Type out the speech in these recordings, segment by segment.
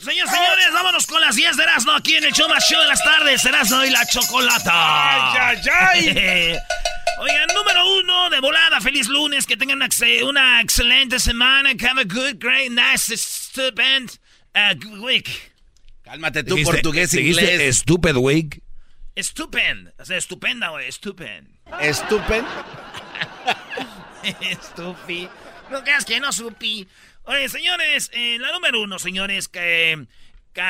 Señores, señores, vámonos con las 10 de Erasmo aquí en el show más show de las tardes. Erasmo y la chocolata. ¡Ay, ay, ay! Oigan, número uno de volada, feliz lunes, que tengan una, ex- una excelente semana, have a good, great, nice, stupend uh, week. Cálmate tú, Dijiste- portugués, dijiste inglés. Stupid week. Stupend, o sea, estupenda, güey, stupend. Estupen. Estupi. No creas que no supi. Oye, señores, eh, la número uno, señores, que, que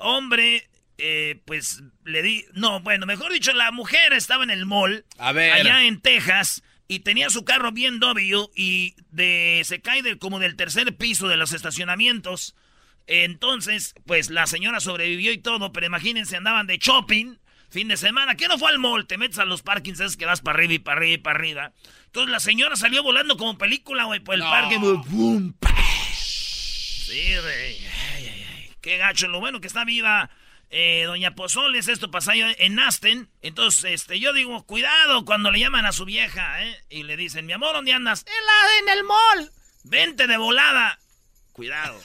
hombre, eh, pues le di. No, bueno, mejor dicho, la mujer estaba en el mall. A ver. Allá en Texas. Y tenía su carro bien W y de, se cae del, como del tercer piso de los estacionamientos. Entonces, pues la señora sobrevivió y todo, pero imagínense, andaban de shopping, fin de semana. ¿Qué no fue al mall? Te metes a los parkings, es que vas para arriba y para arriba y para arriba. Entonces la señora salió volando como película, güey, por el No. parque. ¡pash! Sí, güey. Ay, ay, ay. Qué gacho. Lo bueno que está viva eh, Doña Pozoles. Esto pasó en Aston. Entonces, este, yo digo, cuidado cuando le llaman a su vieja, ¿eh? Y le dicen, mi amor, ¿dónde andas? En, la, en el mall. Vente de volada. Cuidado.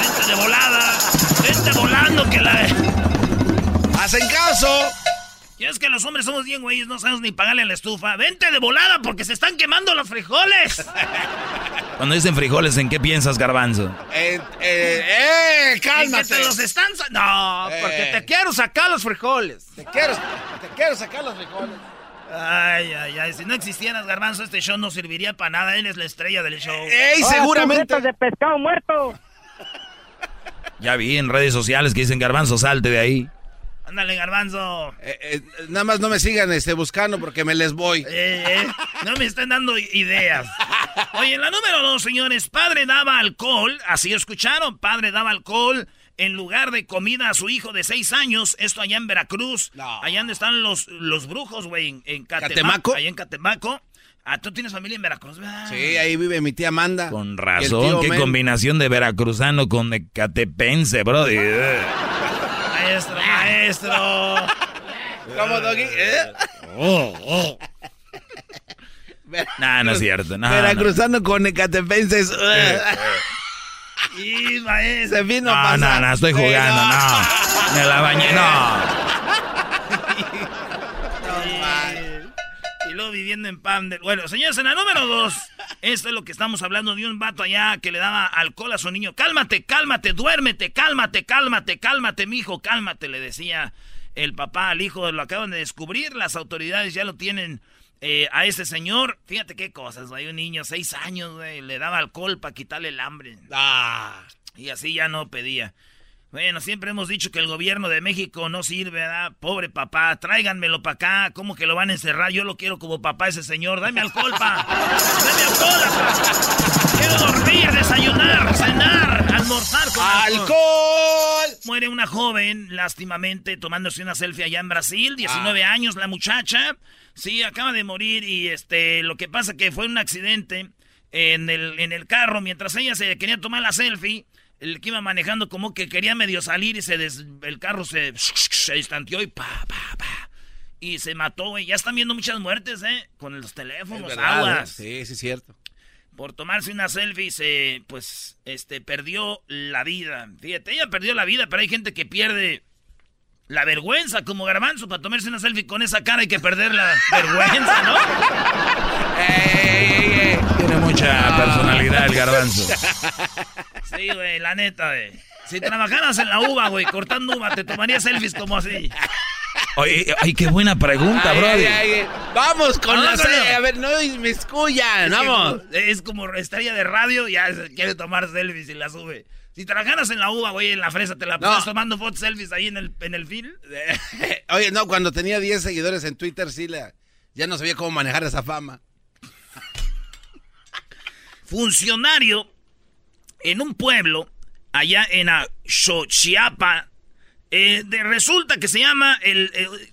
Vente de volada. Vente volando que la... ¡Hacen caso! Ya es que los hombres somos bien güeyes, no sabemos ni pagarle a la estufa. Vente de volada porque se están quemando los frijoles. Cuando dicen frijoles, ¿en qué piensas, garbanzo? Eh, eh, eh, Y cálmate. te los están... No, porque Eh. te quiero sacar los frijoles. Te quiero, te quiero sacar los frijoles. Ay, ay, ay. Si no existieras, Garbanzo, este show no serviría para nada. Él es la estrella del show. ¡Ey, seguramente! de pescado muerto. Ya vi en redes sociales que dicen garbanzo, salte de ahí. Ándale, Garbanzo. Eh, eh, nada más no me sigan este, buscando porque me les voy. Eh, eh, no me están dando ideas. Oye, en la número dos, señores, padre daba alcohol, así escucharon, padre daba alcohol en lugar de comida a su hijo de seis años, esto allá en Veracruz, No. allá donde están los, los brujos, güey, en, en Catemaco, ¿Catemaco? allá en Catemaco. Ah, tú tienes familia en Veracruz, ¿verdad? Sí, ahí vive mi tía Amanda. Con razón, qué Men. combinación de veracruzano con ecatepense, bro. Maestro, maestro. ¿Cómo, Doggy? ¿Eh? Nah, no es cierto. No, Veracruzano con ecatepenses. Y maestro. No, no, pasar. no, estoy jugando, no. Me la bañé, no. Y luego viviendo en Pan. Bueno, señores, en la número dos, esto es lo que estamos hablando de un vato allá que le daba alcohol a su niño. Cálmate, cálmate, duérmete, cálmate, cálmate, cálmate, mijo, cálmate, le decía el papá al hijo. Lo acaban de descubrir, las autoridades ya lo tienen eh, a ese señor. Fíjate qué cosas, hay un niño, seis años, güey, le daba alcohol para quitarle el hambre. Ah. Y así ya no pedía. Bueno, siempre hemos dicho que el gobierno de México no sirve, ¿verdad? Pobre papá, tráiganmelo para acá. ¿Cómo que lo van a encerrar? Yo lo quiero como papá ese señor. Dame alcohol, pa. Dame alcohol, pa. Quiero dormir, desayunar, cenar, almorzar con ¡Alcohol! Muere una joven, lástimamente, tomándose una selfie allá en Brasil, 19 años la muchacha. Sí, acaba de morir y este, lo que pasa que fue un accidente en el, en el carro mientras ella se quería tomar la selfie. El que iba manejando como que quería medio salir y se des- el carro se, se distanteó y pa, pa, pa. Y se mató, güey. Ya están viendo muchas muertes, ¿eh? Con los teléfonos, verdad, aguas ¿eh? Sí, sí, es cierto. por tomarse una selfie se pues este perdió la vida. Fíjate, ella perdió la vida, pero hay gente que pierde la vergüenza como garbanzo para tomarse una selfie con esa cara hay que perder la vergüenza, ¿no? Tiene mucha personalidad el garbanzo. Sí, güey, la neta, güey. Si trabajaras en la uva, güey, cortando uva, te tomarías selfies como así. Oye, ay, qué buena pregunta, Ay, bro. ay, ay, Vamos con No, la no, serie. no. A ver, no me escuyan. Es Vamos. como- es como estrella de radio, ya se quiere tomar selfies y la sube. Si trabajaras en la uva, güey, en la fresa, te la No. pasas tomando fotos selfies ahí en el, en el film. Oye, no, cuando tenía 10 seguidores en Twitter, sí, la, ya no sabía cómo manejar esa fama. funcionario en un pueblo allá en Xochiapa. Eh, de, resulta que se llama el,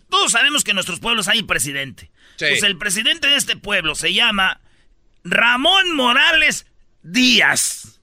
todos sabemos que en nuestros pueblos hay presidente. Pues el presidente de este pueblo se llama Ramón Morales Díaz.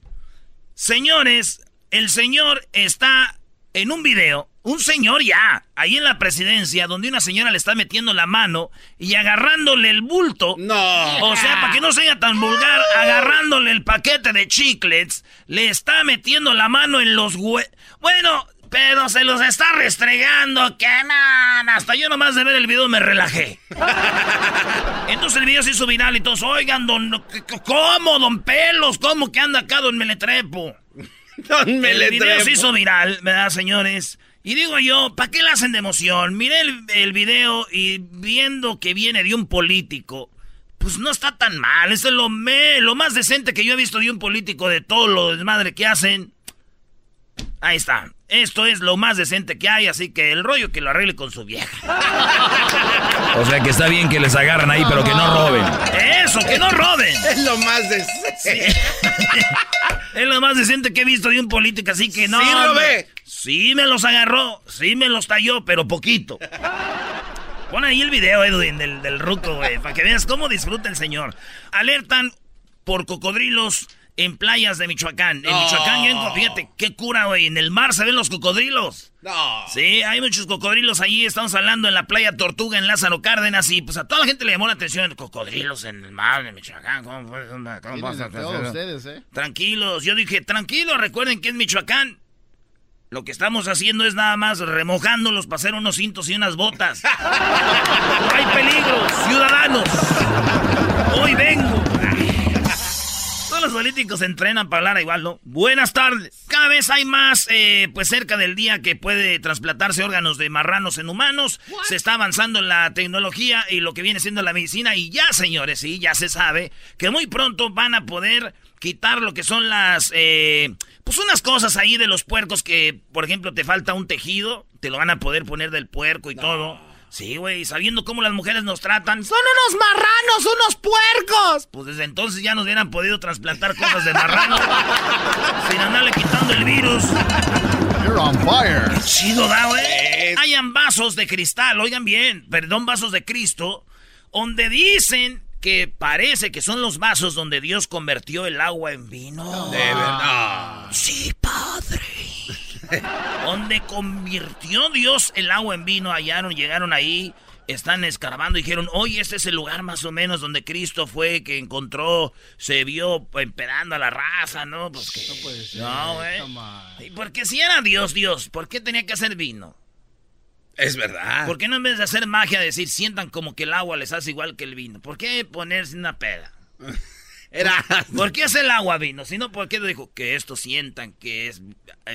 Señores, el señor está en un video, un señor ya, ahí en la presidencia, donde una señora le está metiendo la mano y agarrándole el bulto. No. O sea, para que no sea tan vulgar, agarrándole el paquete de chiclets, le está metiendo la mano en los hue... Bueno, pero se los está restregando, que man. Hasta yo nomás de ver el video me relajé. Entonces el video se hizo viral y todos, oigan, don, ¿cómo, don Pelos? ¿Cómo que anda acá, don Meletrepo? don Meletrepo. El video se hizo viral, ¿verdad, señores? Y digo yo, ¿para qué le hacen de emoción? Miré el, el, video y viendo que viene de un político, pues no está tan mal. Eso es lo, me, lo más decente que yo he visto de un político de todo lo desmadre que hacen. Ahí está. Esto es lo más decente que hay, así que el rollo que lo arregle con su vieja. O sea que está bien que les agarran ahí, pero que no roben. Eso, que no roben. Es lo más decente. es lo más decente que he visto de un político, así que no. Sí, robé. Sí me los agarró, sí me los talló, pero poquito. Pon ahí el video, Edwin, del, del ruco, güey, para que veas cómo disfruta el señor. Alertan por cocodrilos en playas de Michoacán. En Michoacán, fíjate, qué cura, güey. En el mar se ven los cocodrilos. No. Sí, hay muchos cocodrilos allí. Estamos hablando en la playa Tortuga, en Lázaro Cárdenas. Y pues a toda la gente le llamó la atención. Cocodrilos en el mar de Michoacán. ¿Cómo, cómo pasa? ustedes, eh? Tranquilos. Yo dije, tranquilos, recuerden que es Michoacán. Lo que estamos haciendo es nada más remojándolos para hacer unos cintos y unas botas. no hay peligro, ciudadanos. Hoy vengo políticos se entrenan para hablar igual, ¿no? Buenas tardes. Cada vez hay más, eh, pues cerca del día que puede trasplantarse órganos de marranos en humanos. Se está avanzando la tecnología y lo que viene siendo la medicina. Y ya, señores, sí, ya se sabe que muy pronto van a poder quitar lo que son las, eh, pues unas cosas ahí de los puercos que, por ejemplo, te falta un tejido, te lo van a poder poner del puerco y todo. Sí, güey, sabiendo cómo las mujeres nos tratan. ¡Son unos marranos, unos puercos! Pues desde entonces ya nos hubieran podido trasplantar cosas de marrano. sin andarle quitando el virus. You're on fire. chido, da, güey. Hayan vasos de cristal, oigan bien, perdón, vasos de Cristo, donde dicen que parece que son los vasos donde Dios convirtió el agua en vino. De verdad. Sí. Donde convirtió Dios el agua en vino, hallaron, llegaron ahí, están escarbando y dijeron, oye, este es el lugar más o menos donde Cristo fue, que encontró, se vio emperando a la raza, ¿no? Pues que, no puede ser. No, güey. Porque si era Dios, Dios, ¿por qué tenía que hacer vino? Es verdad. ¿Por qué no en vez de hacer magia decir, sientan como que el agua les hace igual que el vino? ¿Por qué ponerse una peda? Era... ¿Por qué es el agua vino? Sino porque dijo que esto sientan que es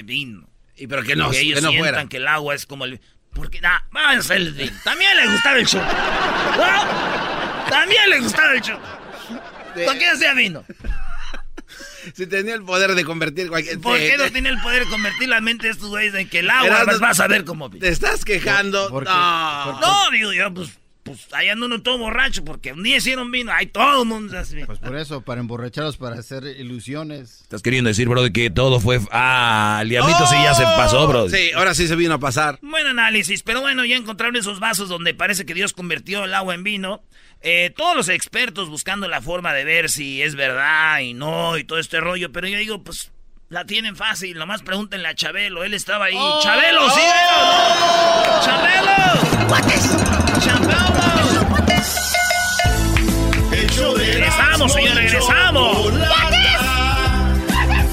vino. Y pero que no, que ellos que no sientan fuera. que el agua es como el porque nah, vamos a el vino. También le gustaba el show. ¿No? También le gustaba el show. ¿Por qué hacía vino? Si tenía el poder de convertir cualquier... ¿Por qué no tiene el poder de convertir la mente de estos güeyes en que el agua vas, vas a ver como vino? Te estás quejando. ¿Por- por qué? no. ¿Por No, digo yo, pues, pues ahí anda uno todo borracho porque un día hicieron vino. Ahí todo el mundo se hace vino. Pues por eso, para emborracharlos, para hacer ilusiones. Estás queriendo decir, bro, que todo fue... Ah, el diablito sí ya se pasó, bro. Sí, ahora sí se vino a pasar. Buen análisis, pero bueno, ya encontraron esos vasos donde parece que Dios convirtió el agua en vino. Eh, todos los expertos buscando la forma de ver si es verdad y no y todo este rollo, pero yo digo, pues la tienen fácil, nomás pregúntenle a Chabelo, él estaba ahí. ¡Chabelo, sí! ¿no? ¡Chabelo! ¡Chabelo! Señor, y regresamos.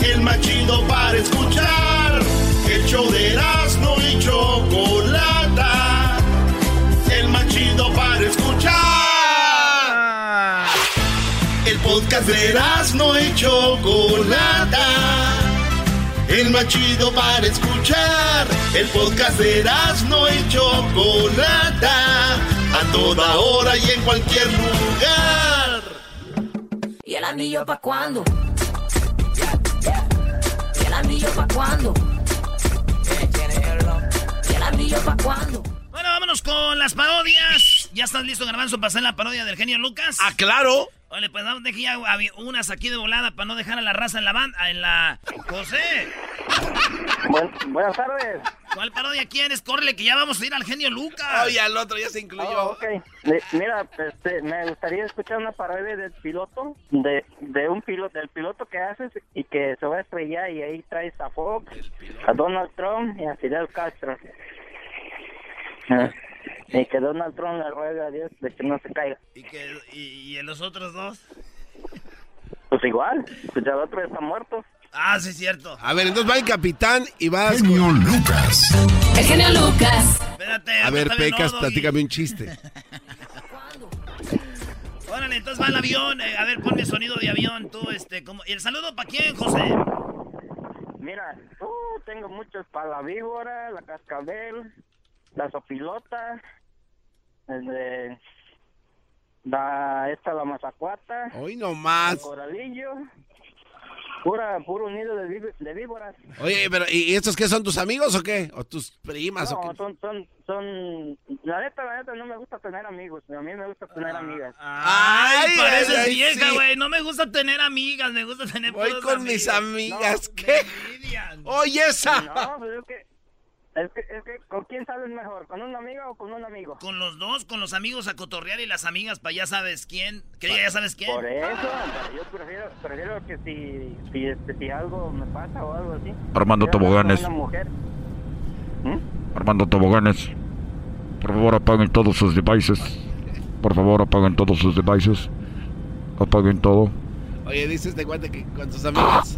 El más chido para escuchar. El show de Erasmo y Chocolata. El más chido para escuchar. El podcast de Erasmo y Chocolata. El más chido para escuchar. El podcast de Erasmo y Chocolata. A toda hora y en cualquier lugar. ¿Y el anillo pa' cuándo? ¿Y el anillo pa' cuándo? ¿Y el anillo pa' cuándo? Bueno, vámonos con las parodias. ¿Ya estás listo, Garbanzo, para hacer la parodia del genio Lucas? Ah, claro. Vale, pues vamos, deje ya unas aquí de volada para no dejar a la raza en la banda, en la... José, Buen- buenas tardes. ¿cuál parodia quieres? Córrele que ya vamos a ir al genio Lucas. Oye, al otro ya se incluyó. Oh, Mira, este, me gustaría escuchar una parodia del piloto, de, de un piloto, del piloto que haces y que se va a estrellar y ahí traes a Fox, a Donald Trump y a Fidel Castro. Ah, Y que Donald Trump le ruega a Dios de que no se caiga. ¿Y, que, y, y en los otros dos? Pues igual, pues ya el otro está muerto. Ah, sí, es cierto. A ver, entonces va el capitán y con... Genio Lucas. El genio Lucas. Espérate. A ver, Pecas, no, platícame un chiste. Órale, entonces va el avión. eh, a ver, ponme sonido de avión, tú, este, como... ¿Y el saludo para quién, José? Mira, uh, tengo muchos para la víbora, la cascabel, la sopilota, este, la, esta la mazacuata, Hoy no el más. coralillo, pura, puro nido de, ví- de víboras. Oye, pero ¿y estos qué son tus amigos o qué? ¿O tus primas o No, qué? son, son, son, la neta, la neta, no me gusta tener amigos, a mí me gusta tener amigas. Ay, Ay, pareces ay, vieja, sí. güey. No me gusta tener amigas, me gusta tener Voy con mis amigas. No, ¿Qué? Oye, esa. No, pues es que, es que, es que, ¿con quién sales mejor? ¿Con una amiga o con un amigo? Con los dos, con los amigos a cotorrear y las amigas para ya sabes quién. Que ya sabes quién. Por eso, yo prefiero, prefiero que si, si, este, si algo me pasa o algo así. Armando Toboganes. Una mujer. ¿Mm? Armando Toboganes. Por favor, apaguen todos sus devices. Por favor, apaguen todos sus devices. Apaguen todo. Oye, dice este guante que con sus amigas.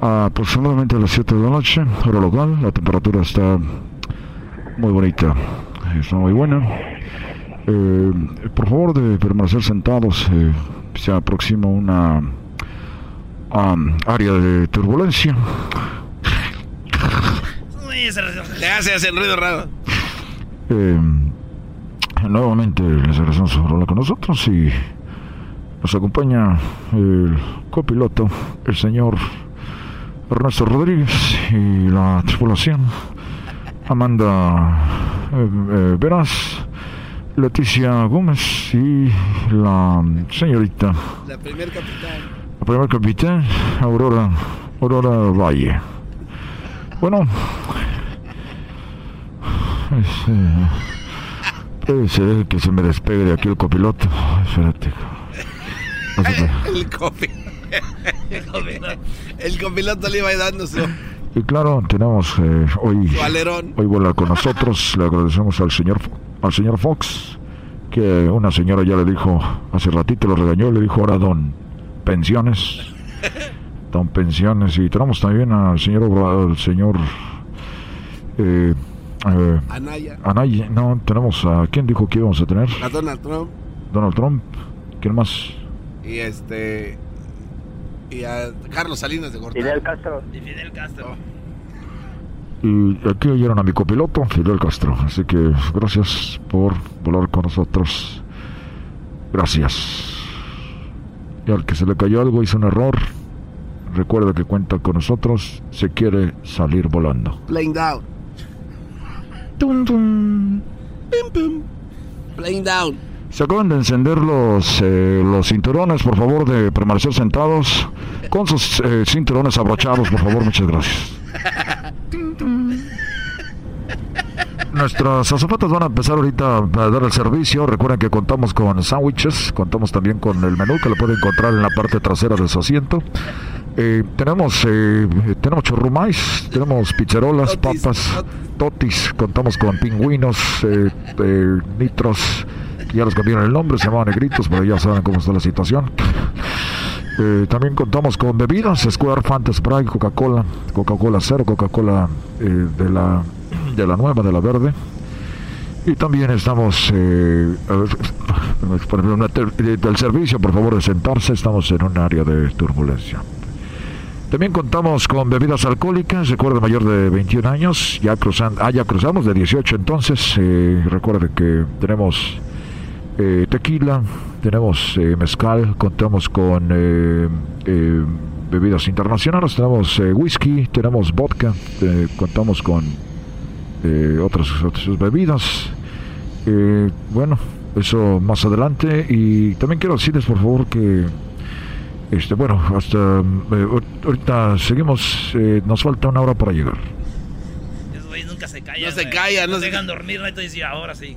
Aproximadamente a las 7 de la noche, hora local. La temperatura está muy bonita. Está muy buena. Eh, por favor de permanecer sentados. eh, se aproxima una um, área de turbulencia. Hace, hace el ruido raro. Eh, nuevamente les agradecemos por hablar con nosotros y nos acompaña el copiloto, el señor Ernesto Rodríguez y la tripulación Amanda eh, eh, Veras, Leticia Gómez y la señorita, La primer capitán. la primer capitán Aurora, Aurora Valle. Bueno, es, eh, puede ser que se me despegue de aquí el copiloto. Espérate. Se me- El copi. El copiloto le iba dando su, Y claro, tenemos eh, hoy, hoy vuela con nosotros. Le agradecemos al señor, al señor Fox, que una señora ya le dijo, hace ratito lo regañó, le dijo ahora don pensiones. Don pensiones. Y tenemos también al señor, al señor eh, eh, Anaya. Anaya. No, tenemos a, ¿quién dijo que íbamos a tener? A Donald Trump. Donald Trump. ¿Quién más? Y este. Y a Carlos Salinas de Gortari. Fidel Castro. Y Fidel Castro. Y aquí oyeron a mi copiloto, Fidel Castro. Así que gracias por volar con nosotros. Gracias. Y al que se le cayó algo, hizo un error. Recuerda que cuenta con nosotros. Se quiere salir volando. Playing down. Tum, tum. Pim, pim. Playing down. Se acaban de encender los, eh, los cinturones, por favor, de permanecer sentados. Con sus eh, cinturones abrochados, por favor, muchas gracias. Nuestras azafatas van a empezar ahorita a dar el servicio. Recuerden que contamos con sándwiches, contamos también con el menú que lo pueden encontrar en la parte trasera de su asiento. Eh, tenemos eh, tenemos churrumais, tenemos pizzerolas, papas, totis, contamos con pingüinos, eh, eh, nitros, ya les cambiaron el nombre, se llamaban negritos, pero ya saben cómo está la situación. Eh, también contamos con bebidas, Square, Fanta, Sprite, Coca-Cola, Coca-Cola cero, Coca-Cola eh, de la de la nueva, de la verde. Y también estamos, eh, por ejemplo, del servicio, por favor, de sentarse, estamos en un área de turbulencia. También contamos con bebidas alcohólicas, recuerde mayor de 21 años, ya, cruzan, ah, ya cruzamos de 18 entonces, eh, recuerde que tenemos eh, tequila, tenemos eh, mezcal, contamos con eh, eh, bebidas internacionales, tenemos eh, whisky, tenemos vodka, eh, contamos con eh, otras, otras bebidas. Eh, bueno, eso más adelante. Y también quiero decirles, por favor, que este, bueno, hasta eh, ahor- ahorita seguimos. eh, nos falta una hora para llegar. Esos güeyes nunca se callan. No se callan, no se dejan dormir, y dice, ahora sí.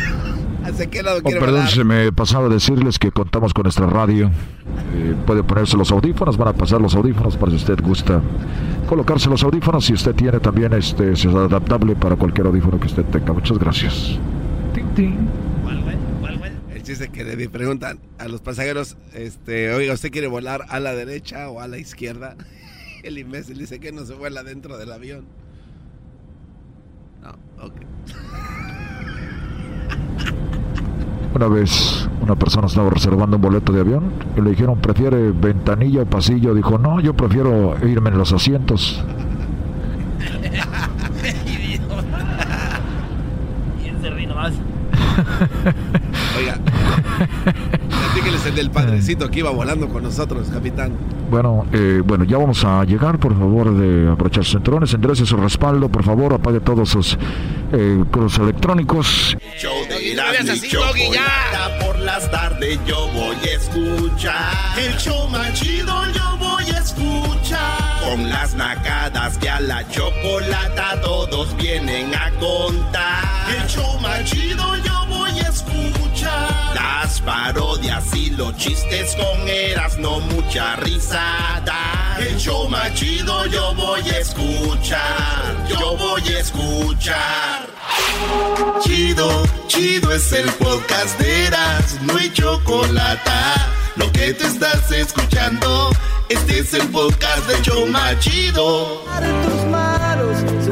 ¿Hacia qué lado Oh, perdón, volar? se me pasaba a decirles que contamos con nuestra radio. Eh, puede ponerse los audífonos, van a pasar los audífonos para si usted gusta colocarse los audífonos. Si usted tiene también este, es adaptable para cualquier audífono que usted tenga. Muchas gracias. Tin, tin. ¿Cuál, güey? ¿Cuál, güey? El chiste que le preguntan a los pasajeros, este, oiga, ¿usted quiere volar a la derecha o a la izquierda? El imbécil dice que no se vuela dentro del avión. No, ok. Una vez una persona estaba reservando un boleto de avión y le dijeron, ¿prefiere ventanilla o pasillo? Dijo, no, yo prefiero irme en los asientos. Oiga, platíqueles el del padrecito que iba volando con nosotros, capitán. Bueno, eh, bueno, ya vamos a llegar, por favor, de aprovechar sus cinturones, enderece su respaldo, por favor, apague todos sus eh, cruces electrónicos. Show de Erasmo y. Chocolata por las tardes yo voy a escuchar. El show más chido yo voy a escuchar. Con las nacadas que a la chocolata todos vienen a contar. El show más chido yo voy a escuchar. Las parodias y los chistes con Erasmo mucha risada. El show más chido yo voy a escuchar. Yo voy a escuchar. Chido, chido es el podcast de Eras, no hay chocolate. Lo que te estás escuchando, este es el podcast de Choma Chido.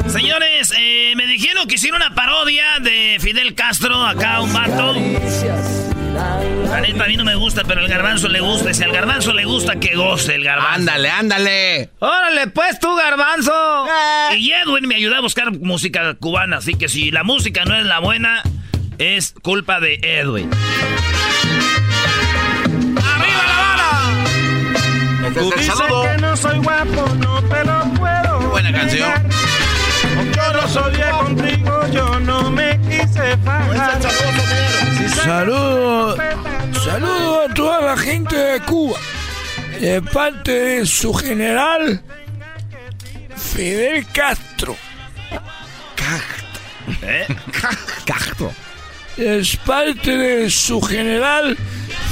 Señores, eh, me dijeron que hicieron una parodia de Fidel Castro, acá un vato. La neta a mí no me gusta, pero al garbanzo le gusta. Y si al garbanzo le gusta, que goce el garbanzo. Ándale, ándale. Órale, pues tú, garbanzo. Y Edwin me ayudó a buscar música cubana, así que si la música no es la buena, es culpa de Edwin. ¡Arriba la bala! saludo. que no soy guapo, no te lo puedo. Buena canción. Yo no soy de contigo, yo no me quise fajar. Saludo, saludo a toda la gente de Cuba, de parte de su general Fidel Castro. ¿Eh? Castro. Es parte de su general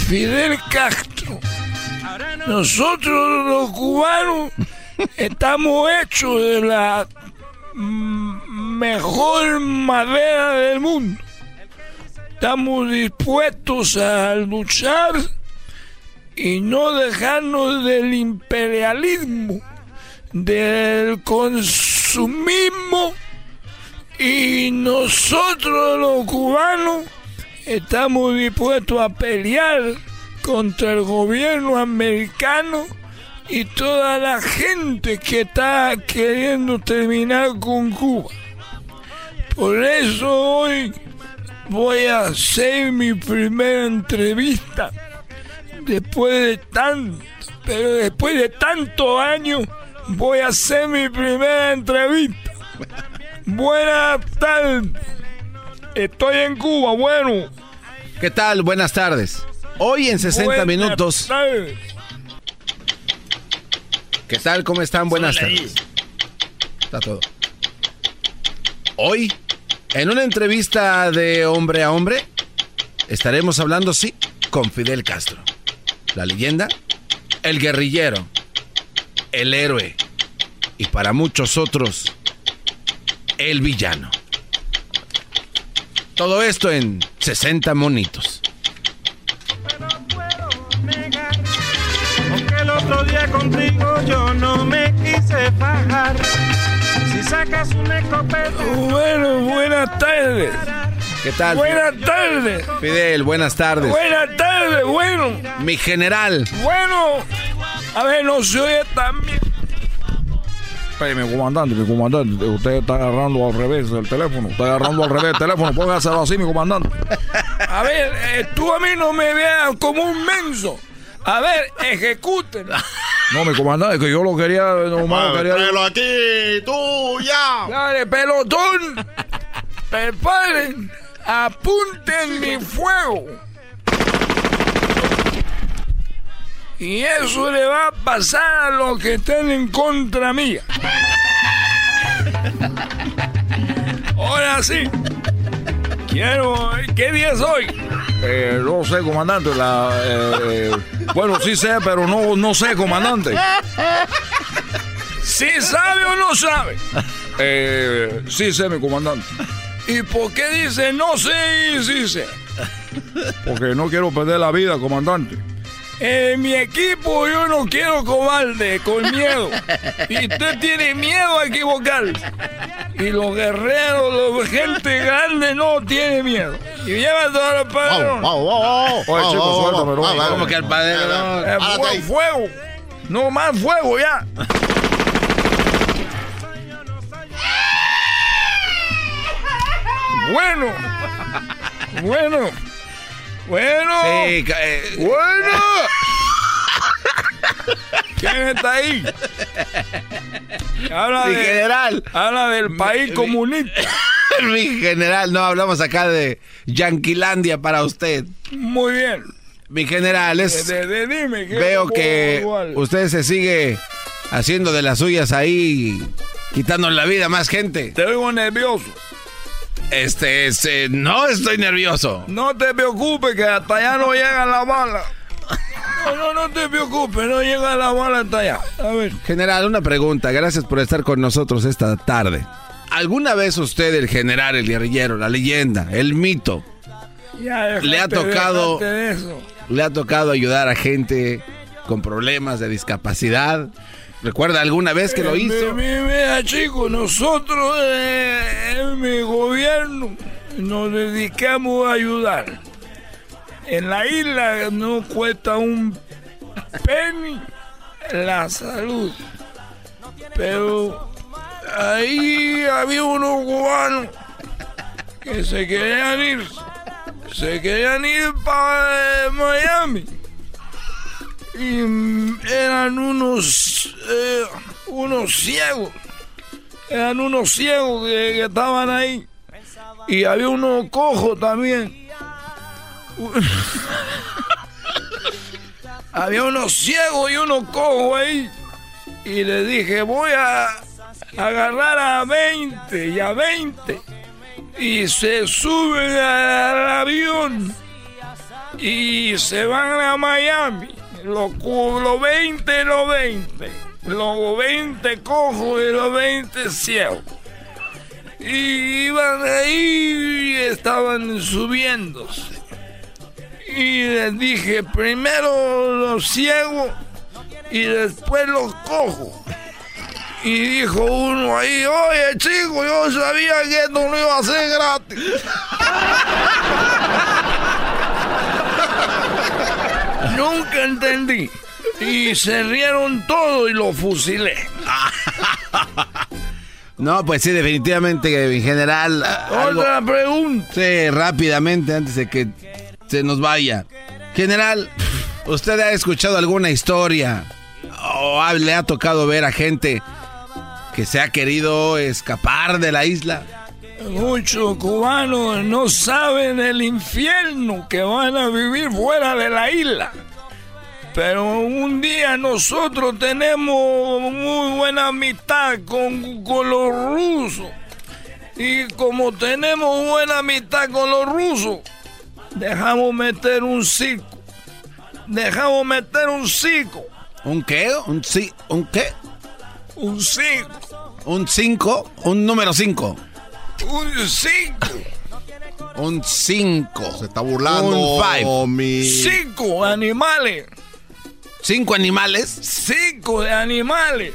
Fidel Castro. Nosotros los cubanos estamos hechos de la mejor madera del mundo. Estamos dispuestos a luchar y no dejarnos del imperialismo, del consumismo y nosotros los cubanos estamos dispuestos a pelear contra el gobierno americano y toda la gente que está queriendo terminar con Cuba. Por eso hoy voy a hacer mi primera entrevista después de tanto, pero después de tantos años voy a hacer mi primera entrevista. Buenas tardes. Estoy en Cuba, bueno. ¿Qué tal? Buenas tardes. Hoy en 60 Buenas minutos. tardes. ¿Qué tal? ¿Cómo están? Buenas tardes. Está todo. Hoy, en una entrevista de hombre a hombre, estaremos hablando, sí, con Fidel Castro. La leyenda, el guerrillero, el héroe y para muchos otros, el villano. Todo esto en 60 monitos. Otro día contigo yo no me quise. Si sacas un escopeta. Bueno, buenas tardes. ¿Qué tal? Buenas tardes. Fidel, buenas tardes. Buenas tardes, bueno. Mi general. Bueno. A ver, no se oye tan bien. mi comandante, mi comandante, usted está agarrando al revés el teléfono, está agarrando al revés el teléfono, póngaselo así, mi comandante. A ver, eh, tú a mí no me veas como un menso. A ver, ejecuten. No, mi comandante, que yo lo quería, nomás lo quería... Tráelo aquí, tú, ya. Dale, pelotón. Preparen. Apunten mi fuego. Y eso le va a pasar a los que estén en contra mía. Ahora sí. Quiero. ¿Qué día es hoy? Eh, no sé, comandante, la... eh, bueno, sí sé, pero no, no sé, comandante. ¿Sí sabe o no sabe? Eh, sí sé, mi comandante, ¿Y por qué dice no sé y sí sé? porque no quiero perder la vida, comandante. En mi equipo yo no quiero cobarde, con miedo. Y usted tiene miedo a equivocarse. Y los guerreros, los gente grande no tiene miedo. Y lleva todo el chicos, suéltame, no. Como que al padre. no. Eh, fuego, fuego. No más fuego ya. Bueno. Bueno. Bueno. Sí, eh, Bueno. ¿Quién está ahí? Habla, mi de- general. habla del país mi- comunista. Mi general, no hablamos acá de Yanquilandia para usted. Muy bien. Mi general, es, De- de- dime. ¿qué veo que igual? usted se sigue haciendo de las suyas ahí, quitando la vida a más gente. Te oigo nervioso. Este, este, no estoy nervioso. No te preocupes que hasta allá no llega la bala. No, no, no te preocupes, no llega la bala hasta allá. A ver. General, una pregunta. Gracias por estar con nosotros esta tarde. ¿Alguna vez usted, el general, el guerrillero, la leyenda, el mito, Ya, Le ha tocado- déjate de eso. le ha tocado ayudar a gente con problemas de discapacidad? ¿Recuerda alguna vez que lo Eh, hizo? mi- mi- Mira, chicos, nosotros eh, en mi gobierno nos dedicamos a ayudar. En la isla no cuesta un penny la salud. Pero ahí había unos cubanos que se querían ir. Se querían ir para Miami. Y eran unos, eh, unos ciegos. Eran unos ciegos que, que estaban ahí. Y había unos cojos también. Había unos ciegos y unos cojos ahí. Y le dije, voy a agarrar a 20 y a 20. Y se suben al avión y se van a Miami. Los 20 y los 20. Los 20 cojos y los 20 ciegos. Y iban ahí y estaban subiéndose. Y les dije, primero los ciegos y después los cojos. Y dijo uno ahí, oye chico, yo sabía que esto no iba a ser gratis. Nunca entendí. Y se rieron todos y lo fusilé. No, pues sí, definitivamente, en general. algo- Otra pregunta. Sí, rápidamente, antes de que se nos vaya. General, ¿usted ha escuchado alguna historia o le ha tocado ver a gente que se ha querido escapar de la isla. Muchos cubanos no saben el infierno que van a vivir fuera de la isla. Pero un día nosotros tenemos muy buena amistad con, con los rusos. Y como tenemos buena amistad con los rusos, dejamos meter un circo. Dejamos meter un circo. ¿Un qué? ¿Un, ci ¿Un qué? Un circo. ¿Un 5? ¿Un número 5? Un 5. Un 5. Se está burlando. Un five. mi... Cinco animales. ¿Cinco animales? Cinco de animales.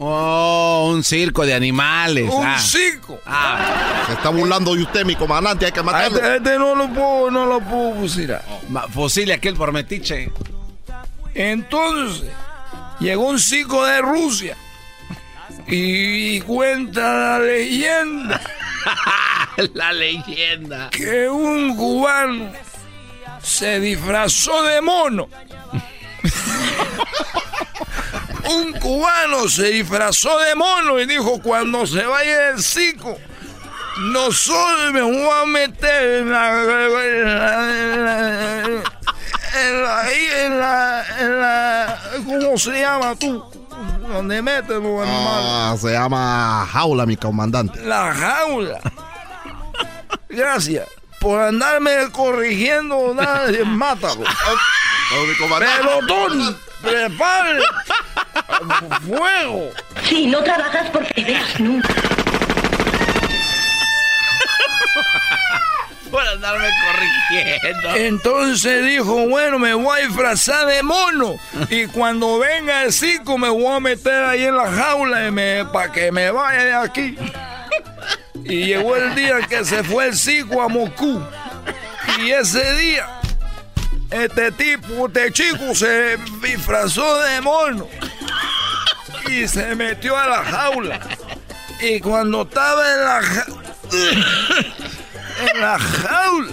Oh, un circo de animales. Un ah. circo. Ah. Se está burlando de usted, mi comandante. Hay que matarlo. Este, este no lo puedo, no lo puedo fusilar. Fusile aquel por metiche. Entonces, llegó un circo de Rusia. Y cuenta la leyenda La leyenda. que un cubano se disfrazó de mono. un cubano se disfrazó de mono y dijo cuando se vaya el circo, no solo me voy a meter en la... En la, en la, en ¿Cómo se llama tú? Donde metes los animales. Ah, se llama jaula, mi comandante. La jaula. Gracias por andarme corrigiendo. Nadie, mátalo. Pelotón, prepare. Fuego. Si no trabajas por ideas nunca. Por andarme corrigiendo. Entonces dijo, bueno, me voy a disfrazar de mono. Y cuando venga el circo me voy a meter ahí en la jaula para que me vaya de aquí. Y llegó el día que se fue el circo a Moscú. Y ese día, este tipo, este chico se disfrazó de mono. Y se metió a la jaula. Y cuando estaba en la jaula... en la jaula.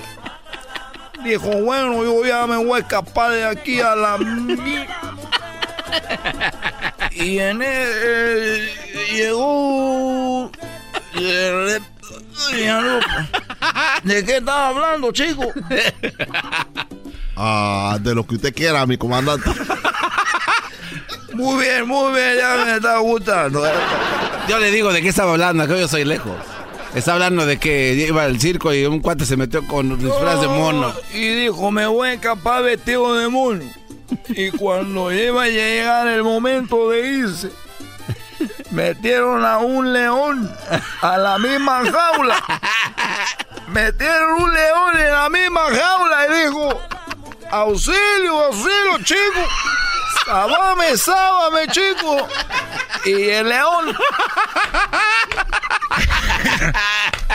Dijo, bueno, yo ya me voy a escapar de aquí a la. Y en el, llegó... ¿De qué estaba hablando, chico? Ah, de lo que usted quiera, mi comandante. Muy bien, muy bien, ya me está gustando. Yo le digo de qué estaba hablando, que yo soy lejos. Está hablando de que iba al circo y un cuate se metió con disfraz de mono. Y dijo, me voy a escapar vestido de mono. Y cuando iba a llegar el momento de irse, metieron a un león a la misma jaula. Metieron un león en la misma jaula y dijo, auxilio, auxilio, chico. Sábame, sábame, chico. Y el león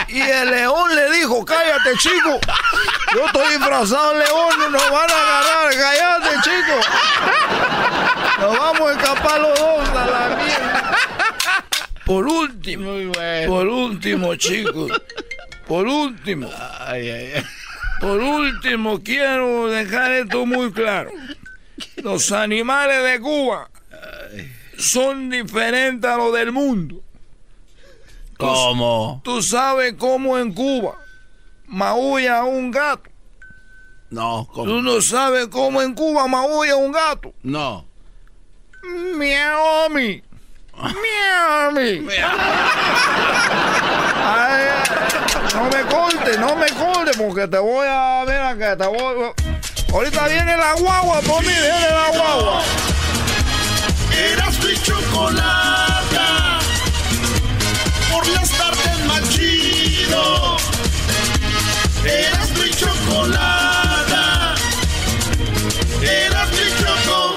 y el león le dijo, cállate, chico. Yo estoy disfrazado león, no nos van a agarrar. Cállate, chico. Nos vamos a escapar los dos a la mierda. Por último, por último, chicos. Por último. Por último, quiero dejar esto muy claro. Los animales de Cuba son diferentes a los del mundo. ¿Cómo? Tú sabes cómo en Cuba maulla un gato. No, ¿cómo? Tú no sabes cómo en Cuba maulla un gato. No. Miami. Ay, no me corte, no me corte porque te voy a ver acá, te voy Ahorita viene la guagua por mí, viene la guagua. Eras mi chocolata. Por las tardes más. Eras mi chocolata. Eras mi choco.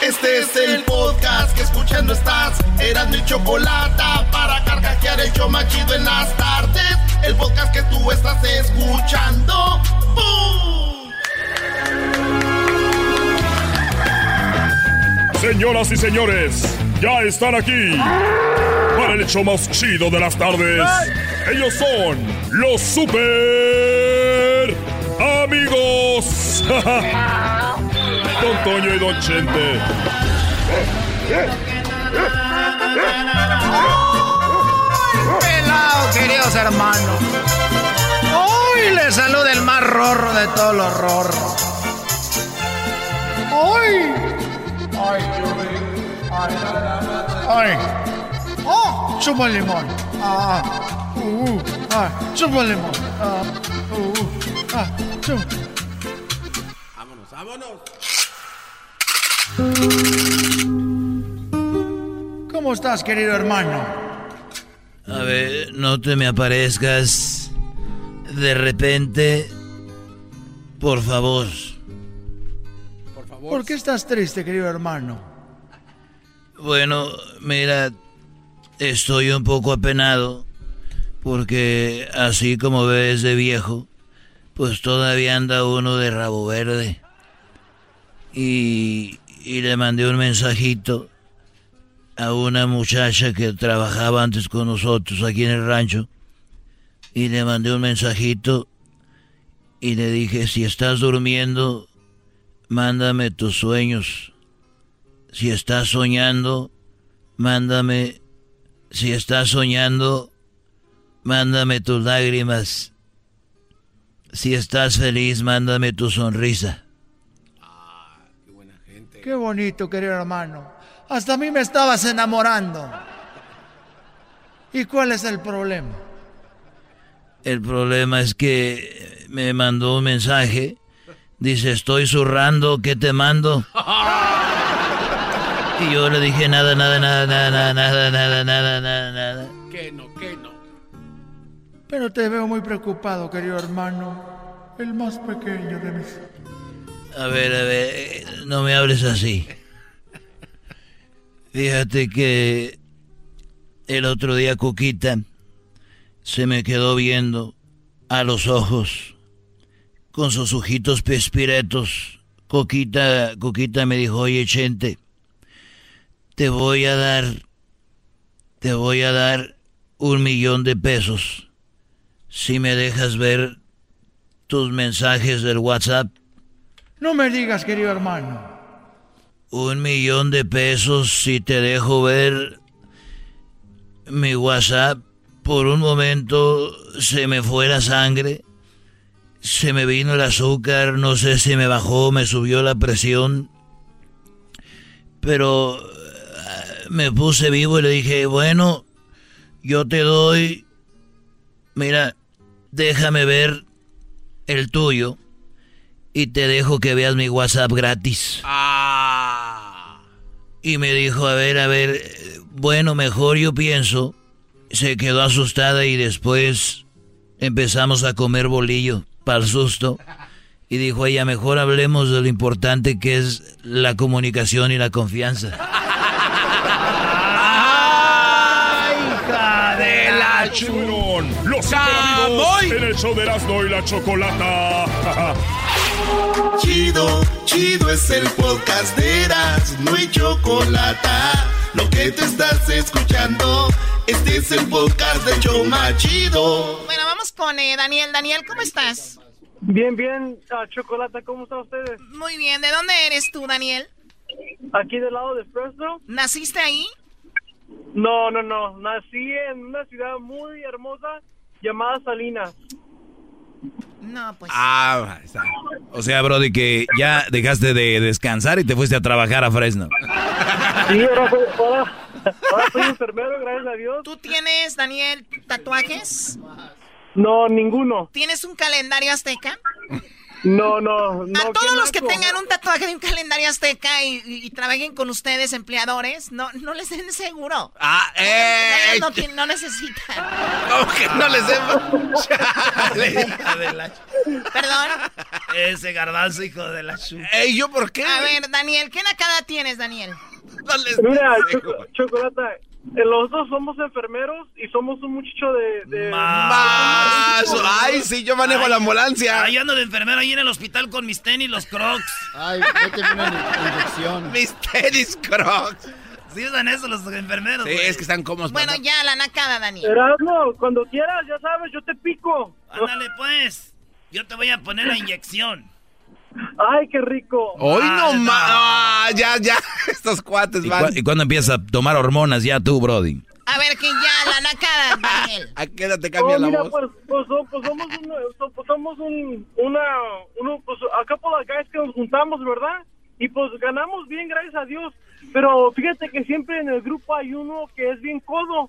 Este es el podcast que escuchando estás. Eras mi chocolata. Para carcajear el más chido en las tardes. El podcast que tú estás escuchando. ¡Bum! Señoras y señores, ya están aquí para el hecho más chido de las tardes. Ellos son los super amigos. Don Toño y Don Chente. queridos hermanos. Hoy les saluda el más rorro de todos los rorros. Hoy. Ay, Ay, ay. Oh, chupa limón. Ah, uh, uh, ah, chupa limón. Ah, uh, uh, ah, chupa. Vámonos, vámonos. ¿Cómo estás, querido hermano? A ver, no te me aparezcas de repente. Por favor. Por favor. ¿Por qué estás triste, querido hermano? Bueno, mira, estoy un poco apenado porque así como ves de viejo, pues todavía anda uno de rabo verde. Y, y le mandé un mensajito a una muchacha que trabajaba antes con nosotros aquí en el rancho. Y le mandé un mensajito y le dije, si estás durmiendo, mándame tus sueños. Si estás soñando, mándame. Si estás soñando, mándame tus lágrimas. Si estás feliz, mándame tu sonrisa. Qué bonito, querido hermano. Hasta a mí me estabas enamorando. ¿Y cuál es el problema? El problema es que me mandó un mensaje. Dice, estoy zurrando, ¿qué te mando? Y yo le dije, nada, nada, nada, nada, nada, nada, nada, nada, nada, nada. Que no, que no. Pero te veo muy preocupado, querido hermano. El más pequeño de mis... A ver, a ver, no me hables así. Fíjate que el otro día Coquita se me quedó viendo a los ojos con sus ojitos pespiretos. Coquita, Coquita me dijo, oye, Chente, te voy a dar, te voy a dar un millón de pesos si me dejas ver tus mensajes del WhatsApp. No me digas, querido hermano. Un millón de pesos si te dejo ver mi WhatsApp. Por un momento se me fue la sangre, se me vino el azúcar, no sé si me bajó, me subió la presión. Pero eh, me puse vivo y le dije, bueno, yo te doy, mira, déjame ver el tuyo y te dejo que veas mi WhatsApp gratis. Y me dijo, a ver, a ver, bueno, mejor yo pienso. Se quedó asustada y después empezamos a comer bolillo para el susto. Y dijo ella, mejor hablemos de lo importante que es la comunicación y la confianza. ¡Ay, hija de la churón! Los super amigos en el show de Erasmo y la Chocolata. Chido, chido es el podcast de Erasmo y Chocolata. Lo que te estás escuchando, este es el podcast de Choma Chido. Bueno, vamos con eh, Daniel. Daniel, ¿cómo estás? Bien, bien, ah, Chocolata, ¿cómo están ustedes? Muy bien, ¿de dónde eres tú, Daniel? Aquí del lado de Fresno. ¿Naciste ahí? No, no, no, nací en una ciudad muy hermosa llamada Salinas. No, pues. Ah, está. O sea, Brody, que ya dejaste de descansar y te fuiste a trabajar a Fresno. Sí, ahora, soy- ahora- ahora soy enfermero, gracias a Dios. ¿Tú tienes, Daniel, tatuajes? No, ninguno. ¿Tienes un calendario azteca? No, no, no. a todos los que tengan un tatuaje de un calendario azteca y, y- y trabajen con ustedes, empleadores, no, no les den seguro. Ah, eh. No, tien- no necesitan. ¿Cómo que no les Perdón. Ese garbanzo, hijo de la chu. Ey, ¿yo por qué? A ver, Daniel, ¿qué nacada tienes, Daniel? Mira, Choco- Chocolata, eh, los dos somos enfermeros y somos un muchacho de... de Más. Ay, sí, yo manejo la ambulancia. Ay, ando de enfermero ahí en el hospital con mis tenis, los crocs. Ay, vete una inyección. Mis tenis crocs. Sí usan eso los enfermeros, Sí, es que están cómodos. Bueno, ya, la nacada, Daniel. Erasmo, cuando quieras, ya sabes, yo te pico. Ándale, pues. Yo te voy a poner la inyección. Ay, qué rico. Hoy no Ah, más. ya, ya. Estos cuates ¿Y, van. cu- y cuándo empiezas a tomar hormonas ya tú, Brody? A ver, que ya, la nacada, Daniel. ¿A qué edad te cambia Oh, la mira, voz? Pues, pues, so- pues somos, un, pues somos un, una, uno, pues acá por las guys que nos juntamos, ¿verdad? Y pues ganamos bien, gracias a Dios. Pero fíjate que siempre en el grupo hay uno que es bien codo.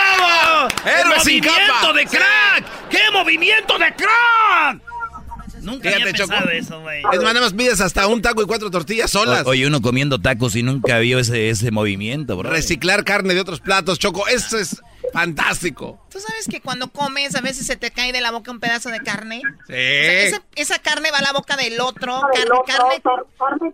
¡Bravo! ¡Héroe sin ¡Movimiento capa! de crack! ¡Qué movimiento de crack! Nunca había Fíjate, Choco. pensado eso, güey. Es más, nada más pides hasta un taco y cuatro tortillas solas. O- Oye, uno comiendo tacos y nunca vio ese, ese movimiento, bro. Reciclar carne de otros platos, Choco. Eso es fantástico. ¿Tú sabes que cuando comes a veces se te cae de la boca un pedazo de carne? Sí. O sea, esa, esa carne va a la boca del otro. Carne, carne,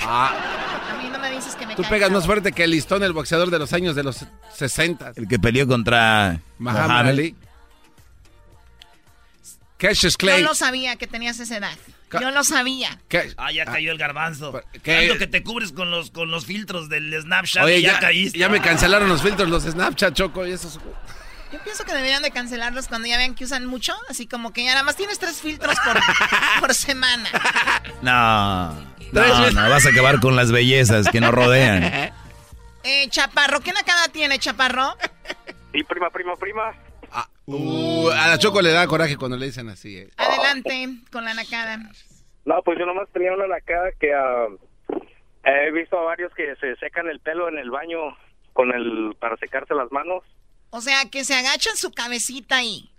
Ah, A mí no me dices que me tú pegas más fuerte que el listón, el boxeador de los años de los 60. El que peleó contra Muhammad. Ali. Cassius Yo Clay. lo sabía que tenías esa edad. Ca- Yo lo sabía. ¿Qué? Ah, ya cayó el garbanzo. ¿qué? Tanto que te cubres con los, con los filtros del Snapchat Oye, y ya, ya, caíste. ya me cancelaron los filtros, los Snapchat, Choco, y esos. Yo pienso que deberían de cancelarlos cuando ya vean que usan mucho. Así como que ya nada más tienes tres filtros por, por semana. No, no, no, vas a acabar con las bellezas que nos rodean. Eh, Chaparro, ¿qué nacada tiene, Chaparro? Sí, prima, prima, prima. Uh, a la Choco le da coraje cuando le dicen así. eh. Adelante con la nacada. No, pues yo nomás tenía una nacada que ah, he visto a varios que se secan el pelo en el baño con el para secarse las manos. O sea, que se agachan su cabecita ahí.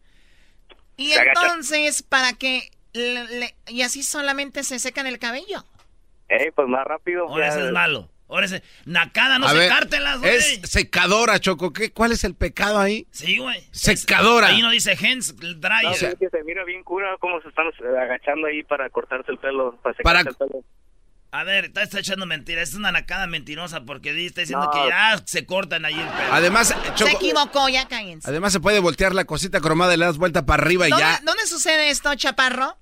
Y Se agachan. entonces, para que... le- le- y así solamente se secan el cabello. Eh, pues más rápido. Ahora ya- ese es malo. Ahora ese... Nacada, no A secártelas, güey. Es secadora, Choco. ¿Qué, ¿Cuál es el pecado ahí? Sí, güey. Secadora. Ahí no dice hands No, dryer. sí, que se mira bien cura cómo se están eh, agachando ahí para cortarse el pelo, para Para- secarse el pelo. A ver, está, está echando mentiras. Es una nacada mentirosa porque está diciendo No. que ya se cortan ahí el pelo. Además, Se Choco, equivocó, ya cállense. además se puede voltear la cosita cromada y le das vuelta para arriba y ¿Dónde, ya. dónde sucede esto, Chaparro?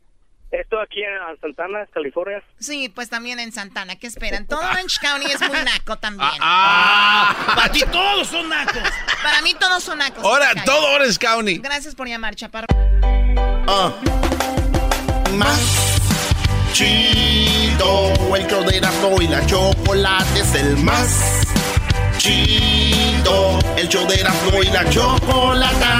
Esto aquí en Santana, California. Sí, pues también en Santana. ¿Qué esperan? Todo Orange County es muy naco también. Ah, Para ti todos son nacos. Para mí todos son nacos. ahora todo Orange County. Gracias por llamar, Chaparro. Ah. Más chido. El show de Erasmo y la chocolate es el más chido. El show de Erasmo y la chocolata.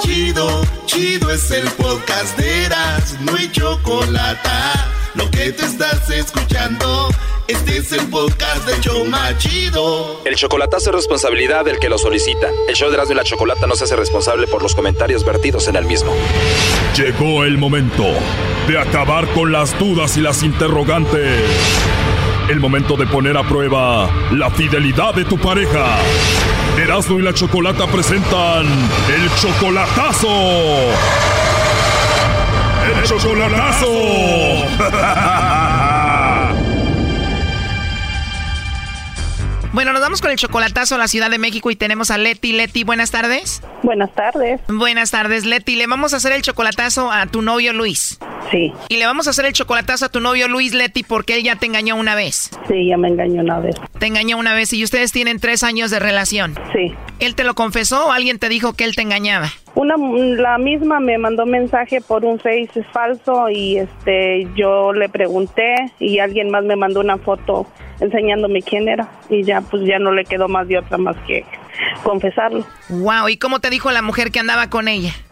Chido, chido es el podcast de Erasmo y chocolata. Lo que te estás escuchando, este es el podcast de Choma Chido. El chocolatazo es responsabilidad del que lo solicita. El show de Erasmo y la Chocolata no se hace responsable por los comentarios vertidos en el mismo. Llegó el momento de acabar con las dudas y las interrogantes. El momento de poner a prueba la fidelidad de tu pareja. Erasmo y la Chocolata presentan el chocolatazo. Chocolatazo. Bueno, nos vamos con el chocolatazo a la Ciudad de México y tenemos a Leti. Leti, buenas tardes. Buenas tardes. Buenas tardes, Leti. Le vamos a hacer el chocolatazo a tu novio Luis. Sí, Y le vamos a hacer el chocolatazo a tu novio Luis, Leti, porque él ya te engañó una vez. sí, ya me engañó una vez. Te engañó una vez y ustedes tienen tres años de relación. Sí. ¿Él te lo confesó o alguien te dijo que él te engañaba? Una, la misma me mandó mensaje por un Face falso y este, yo le pregunté y alguien más me mandó una foto enseñándome quién era y ya, pues ya no le quedó más de otra más que confesarlo. Wow, ¿y cómo te dijo la mujer que andaba con ella?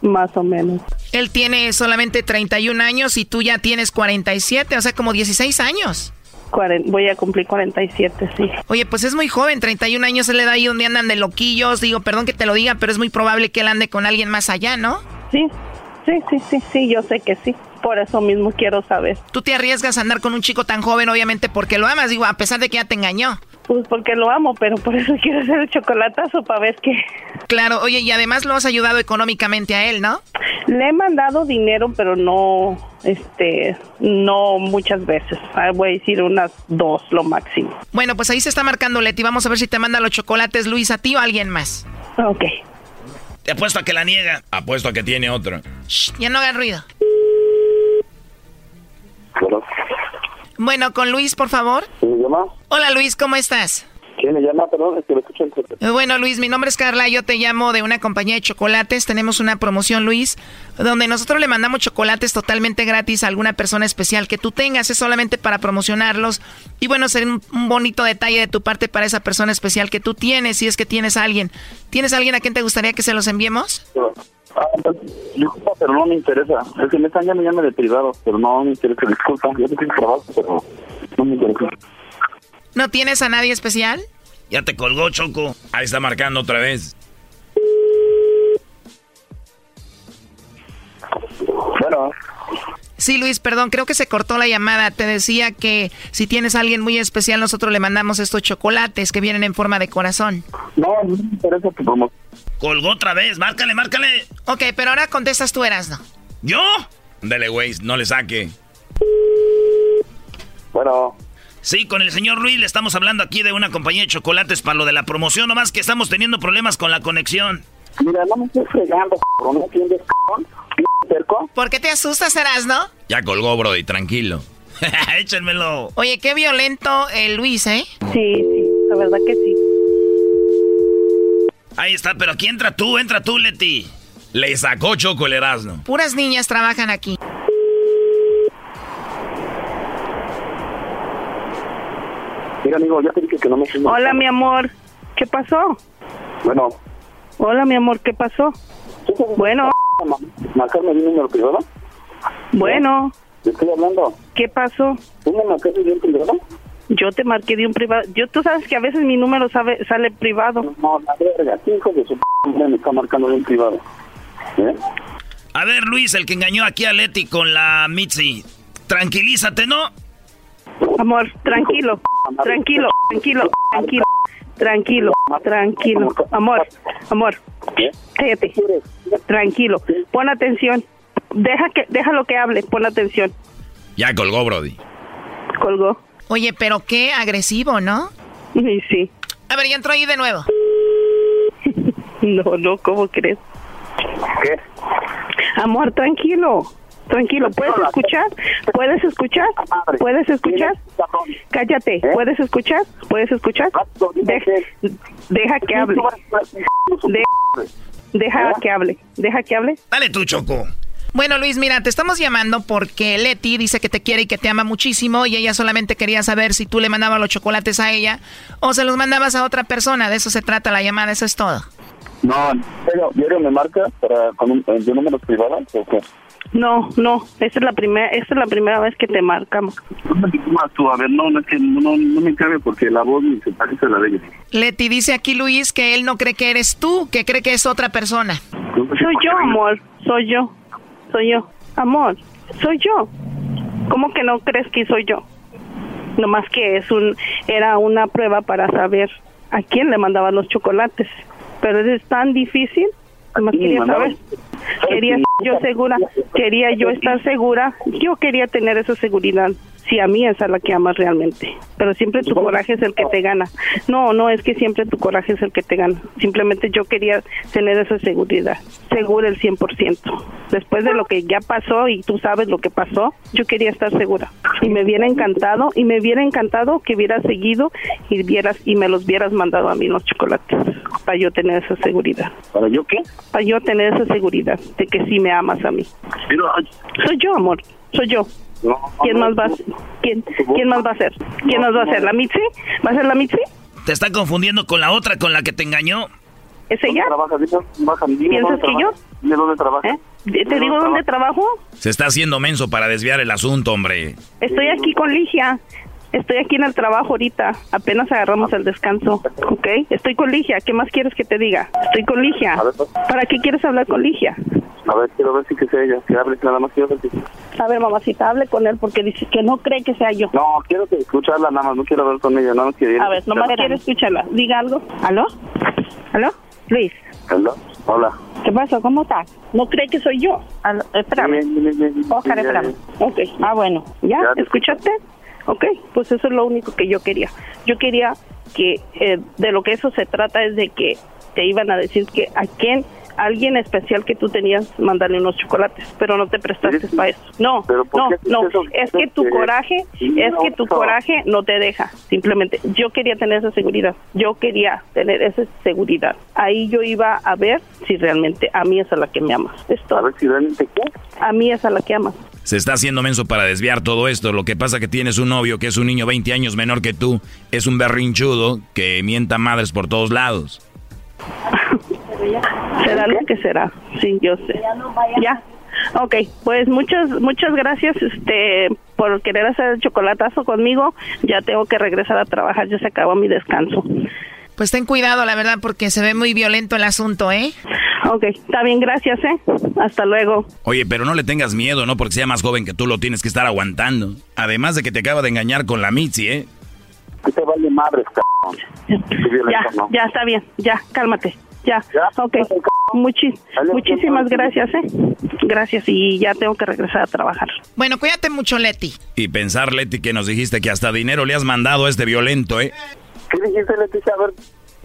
Más o menos. Él tiene solamente 31 años y tú ya tienes 47, o sea, como 16 años. Cuaren- voy a cumplir 47, sí. Oye, pues es muy joven, 31 años, él le da ahí donde andan de loquillos. Digo, perdón que te lo diga, pero es muy probable que él ande con alguien más allá, ¿no? Sí, sí, sí, sí, sí, yo sé que sí. Por eso mismo quiero saber. Tú te arriesgas a andar con un chico tan joven, obviamente, porque lo amas, digo, a pesar de que ya te engañó. Pues porque lo amo, pero por eso quiero hacer el chocolatazo para ver qué. Claro, oye, y además lo has ayudado económicamente a él, ¿no? Le he mandado dinero, pero no, este, no muchas veces. Ah, Voy a decir unas dos, lo máximo. Bueno, pues ahí se está marcando Leti. Vamos a ver si te manda los chocolates Luis a ti o a alguien más. Ok. Te apuesto a que la niega. Apuesto a que tiene otro. Ya no hagas ruido. Bueno, con Luis, por favor. ¿Quién me llama? Hola Luis, ¿cómo estás? ¿Quién me llama? Perdón, es que lo escucho en Bueno, Luis, mi nombre es Carla, yo te llamo de una compañía de chocolates. Tenemos una promoción, Luis, donde nosotros le mandamos chocolates totalmente gratis a alguna persona especial que tú tengas. Es solamente para promocionarlos. Y bueno, sería un, un bonito detalle de tu parte para esa persona especial que tú tienes, si es que tienes a alguien. ¿Tienes a alguien a quien te gustaría que se los enviemos? Ah, pues, disculpa, pero no me interesa. Es que me están llamando de privado, pero no me interesa. Disculpa, yo tengo trabajo, pero no me interesa. ¿No tienes a nadie especial? Ya te colgó, Choco. Ahí está marcando otra vez. Bueno. Sí, Luis, perdón, creo que se cortó la llamada. Te decía que si tienes a alguien muy especial, nosotros le mandamos estos chocolates que vienen en forma de corazón. No, no me interesa tu promoción. Colgó otra vez. Márcale, márcale. Ok, pero ahora contestas tú, Erasno. ¿Yo? Dele, güey, no le saque. Bueno. Sí, con el señor Luis le estamos hablando aquí de una compañía de chocolates para lo de la promoción, nomás que estamos teniendo problemas con la conexión. Mira, no me estoy fregando, cabrón, ¿no entiendes, cabrón? ¿Cerco? ¿Por qué te asustas, Erasno? Ya colgó, Brody, tranquilo. Échenmelo. Oye, qué violento el Luis, ¿eh? Sí, sí, la verdad que sí. Ahí está, pero aquí entra tú, entra tú, Leti. Le sacó Choco el Erasmo. Puras niñas trabajan aquí. Mira, amigo, ya te dije que no me estoy Hola, mi amor. ¿Qué pasó? Bueno. Hola, mi amor, ¿qué pasó? Bueno, ¿Marcarme de un número privado? bueno, Te estoy hablando. ¿qué pasó? ¿Tú me marcaste de un privado? Yo te marqué de un privado. Yo, tú sabes que a veces mi número sabe, sale privado. No, la verga, ¿qué hijo de su p me está marcando de un privado? ¿Eh? A ver, Luis, el que engañó aquí a Leti con la Mitzi. Tranquilízate, ¿no? Amor, tranquilo, tranquilo, tranquilo, tranquilo, tranquilo, tranquilo. Amor, amor, cállate. Tranquilo, pon atención. Deja que, déjalo que hable, pon atención. Ya colgó, Brody. Colgó. Oye, pero qué agresivo, ¿no? Y sí. A ver, ya entró ahí de nuevo. No, no, ¿cómo crees? ¿Qué? Amor, tranquilo. Tranquilo, ¿puedes escuchar? ¿Puedes escuchar? ¿Puedes escuchar? Cállate, ¿puedes escuchar? ¿Puedes escuchar? De- deja que hable. De- deja que hable. Deja que hable. Dale tú, Choco. Bueno, Luis, mira, te estamos llamando porque Leti dice que te quiere y que te ama muchísimo y ella solamente quería saber si tú le mandabas los chocolates a ella o se los mandabas a otra persona. De eso se trata la llamada, eso es todo. No, pero diario me marca para con un, de números privados o qué? No, no, esta es la primera, esta es la primera vez que te marcamos. Más tú, a ver, no, no es que no, no me cabe porque la voz ni se parece a la de ella. Leti dice aquí Luis que él no cree que eres tú, que cree que es otra persona. Soy yo, amor, soy yo, soy yo. Amor, soy yo. ¿Cómo que no crees que soy yo? Nomás que es un, era una prueba para saber a quién le mandaban los chocolates. Pero es tan difícil, Sí, quería saber. Quería yo segura, quería yo estar segura, yo quería tener esa seguridad. Si a mí es a la que amas realmente, pero siempre tu coraje es el que te gana. No, no es que siempre tu coraje es el que te gana. Simplemente yo quería tener esa seguridad, segura el 100%. Después de lo que ya pasó y tú sabes lo que pasó, yo quería estar segura. Y me hubiera encantado, y me hubiera encantado que hubieras seguido y vieras y me los hubieras mandado a mí los chocolates para yo tener esa seguridad. ¿Para yo qué? Para yo tener esa seguridad de que sí me amas a mí. Pero, Soy yo, amor. Soy yo. No, ¿Quién más va a ¿Quién, ¿Quién más va a ser? ¿Quién más va a ser? ¿La Mitzi? ¿Va a ser la Mitzi? Te está confundiendo con la otra con la que te engañó. ¿Es ella? ¿Piensas que yo? Dime dónde trabaja. ¿Eh? ¿Te digo dónde trabajo? Se está haciendo menso para desviar el asunto, hombre. Estoy aquí con Ligia. Estoy aquí en el trabajo ahorita. Apenas agarramos el descanso. ¿Ok? Estoy con Ligia. ¿Qué más quieres que te diga? Estoy con Ligia. ¿Para qué quieres hablar con Ligia? A ver, quiero ver si que sea ella. Que hable, nada más quiero ver si... A ver, mamacita, hable con él porque dice que no cree que sea yo. No, quiero que escucharla nada más, no quiero hablar con ella, nada más quiero... A ver, nomás quiere escucharla. Diga algo. ¿Aló? ¿Aló? Luis. Hello, Hola. ¿Qué pasó? ¿Cómo estás? ¿No cree que soy yo? Aló, espérame. Bien, bien, bien, bien. Oscar, Ya, espérame. ya. Ok. Ah, bueno. ¿Ya? Ya te ¿Escuchaste? Ok. Pues eso es lo único que yo quería. Yo quería que eh, de lo que eso se trata es de que te iban a decir que a quién alguien especial que tú tenías mandarle unos chocolates, pero no te prestaste para eso. No, ¿Pero por no, no, eso? es que tu coraje, es que tu coraje no te deja, simplemente. Yo quería tener esa seguridad, yo quería tener esa seguridad. Ahí yo iba a ver si realmente a mí es a la que me amas. Esto. A ver si realmente qué. A mí es a la que amas. Se está haciendo menso para desviar todo esto. Lo que pasa que tienes un novio que es un niño 20 años menor que tú. Es un berrinchudo que mienta madres por todos lados. Será lo que será, sí, yo sé. Ya. Ok, pues muchas muchas gracias este por querer hacer el chocolatazo conmigo. Ya tengo que regresar a trabajar, ya se acabó mi descanso. Pues ten cuidado, la verdad, porque se ve muy violento el asunto, ¿eh? Ok, está bien, gracias, ¿eh? Hasta luego. Oye, pero no le tengas miedo, ¿no? Porque sea más joven que tú lo tienes que estar aguantando. Además de que te acaba de engañar con la Mitzi, ¿eh? Que te vale madres, cabrón. Ya, ya está bien, ya, cálmate. Ya, ok. Muchi- muchísimas gracias, ¿eh? Gracias y ya tengo que regresar a trabajar. Bueno, cuídate mucho, Leti. Y pensar, Leti, que nos dijiste que hasta dinero le has mandado a este violento, ¿eh? ¿Qué dijiste, Leticia? A ver,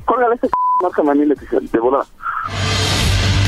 córgale ese c... márcame a mí, Leticia, de volada.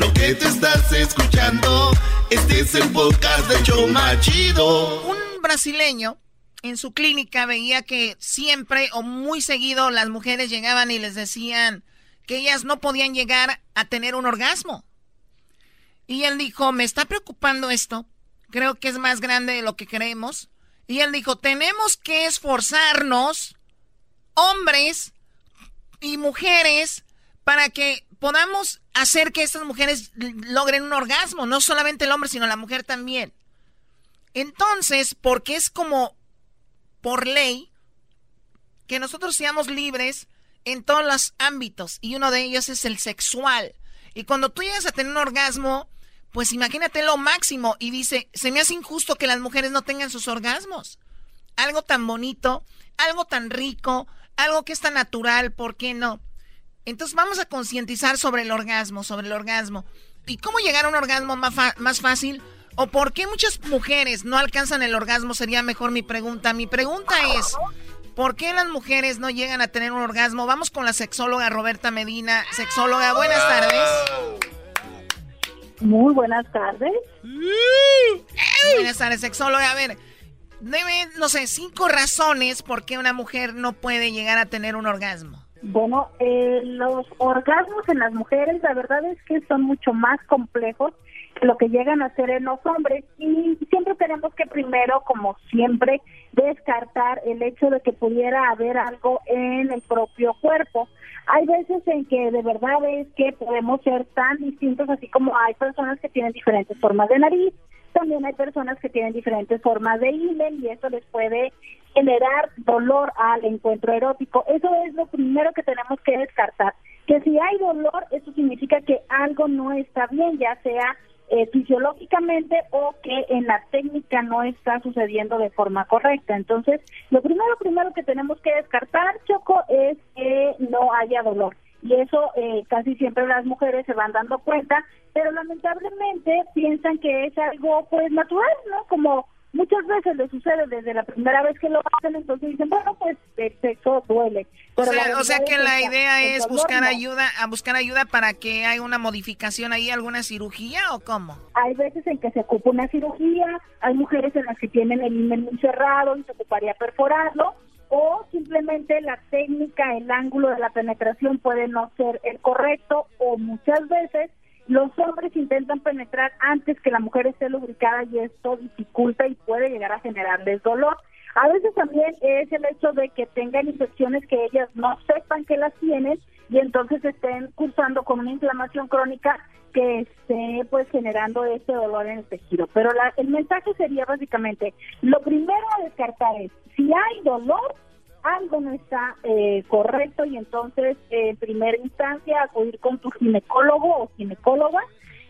Lo que te estás escuchando, este es el podcast de Choma Chido. Un brasileño en su clínica veía que siempre o muy seguido las mujeres llegaban y les decían que ellas no podían llegar a tener un orgasmo. Y él dijo, me está preocupando esto, creo que es más grande de lo que creemos. Y él dijo, tenemos que esforzarnos, hombres y mujeres, para que podamos hacer que estas mujeres logren un orgasmo, no solamente el hombre, sino la mujer también. Entonces, porque es como por ley que nosotros seamos libres en todos los ámbitos y uno de ellos es el sexual. Y cuando tú llegas a tener un orgasmo, pues imagínate lo máximo y dice, se me hace injusto que las mujeres no tengan sus orgasmos. Algo tan bonito, algo tan rico, algo que es tan natural, ¿por qué no? Entonces vamos a concientizar sobre el orgasmo, sobre el orgasmo. ¿Y cómo llegar a un orgasmo más, más fácil? ¿O por qué muchas mujeres no alcanzan el orgasmo? Sería mejor mi pregunta. Mi pregunta es, ¿por qué las mujeres no llegan a tener un orgasmo? Vamos con la sexóloga Roberta Medina. Sexóloga, buenas tardes. Muy buenas tardes. Buenas tardes, sexóloga. A ver, debe, no sé, cinco razones por qué una mujer no puede llegar a tener un orgasmo. Bueno, eh, los orgasmos en las mujeres, la verdad es que son mucho más complejos lo que llegan a hacer en los hombres y siempre tenemos que primero, como siempre, descartar el hecho de que pudiera haber algo en el propio cuerpo. Hay veces en que de verdad es que podemos ser tan distintos, así como hay personas que tienen diferentes formas de nariz, también hay personas que tienen diferentes formas de himen y eso les puede generar dolor al encuentro erótico. Eso es lo primero que tenemos que descartar. Que si hay dolor, eso significa que algo no está bien, ya sea eh, fisiológicamente o que en la técnica no está sucediendo de forma correcta. Entonces, lo primero, primero que tenemos que descartar, Choco, es que no haya dolor. Y eso eh, casi siempre las mujeres se van dando cuenta, pero lamentablemente piensan que es algo pues natural, ¿no? Como muchas veces le sucede desde la primera vez que lo hacen, entonces dicen, bueno, pues el sexo duele. o sea, o sea que la idea es buscar ayuda, a buscar ayuda para que haya una modificación ahí, alguna cirugía o cómo? Hay veces en que se ocupa una cirugía, hay mujeres en las que tienen el himen muy cerrado y se ocuparía perforarlo, o simplemente la técnica, el ángulo de la penetración puede no ser el correcto, o muchas veces los hombres intentan penetrar antes que la mujer esté lubricada y esto dificulta y puede llegar a generarles dolor. A veces también es el hecho de que tengan infecciones que ellas no sepan que las tienen y entonces estén cursando con una inflamación crónica que esté pues generando este dolor en el tejido. Pero el mensaje sería básicamente, lo primero a descartar es, si hay dolor, algo no está eh, correcto y entonces en primera instancia acudir con tu ginecólogo o ginecóloga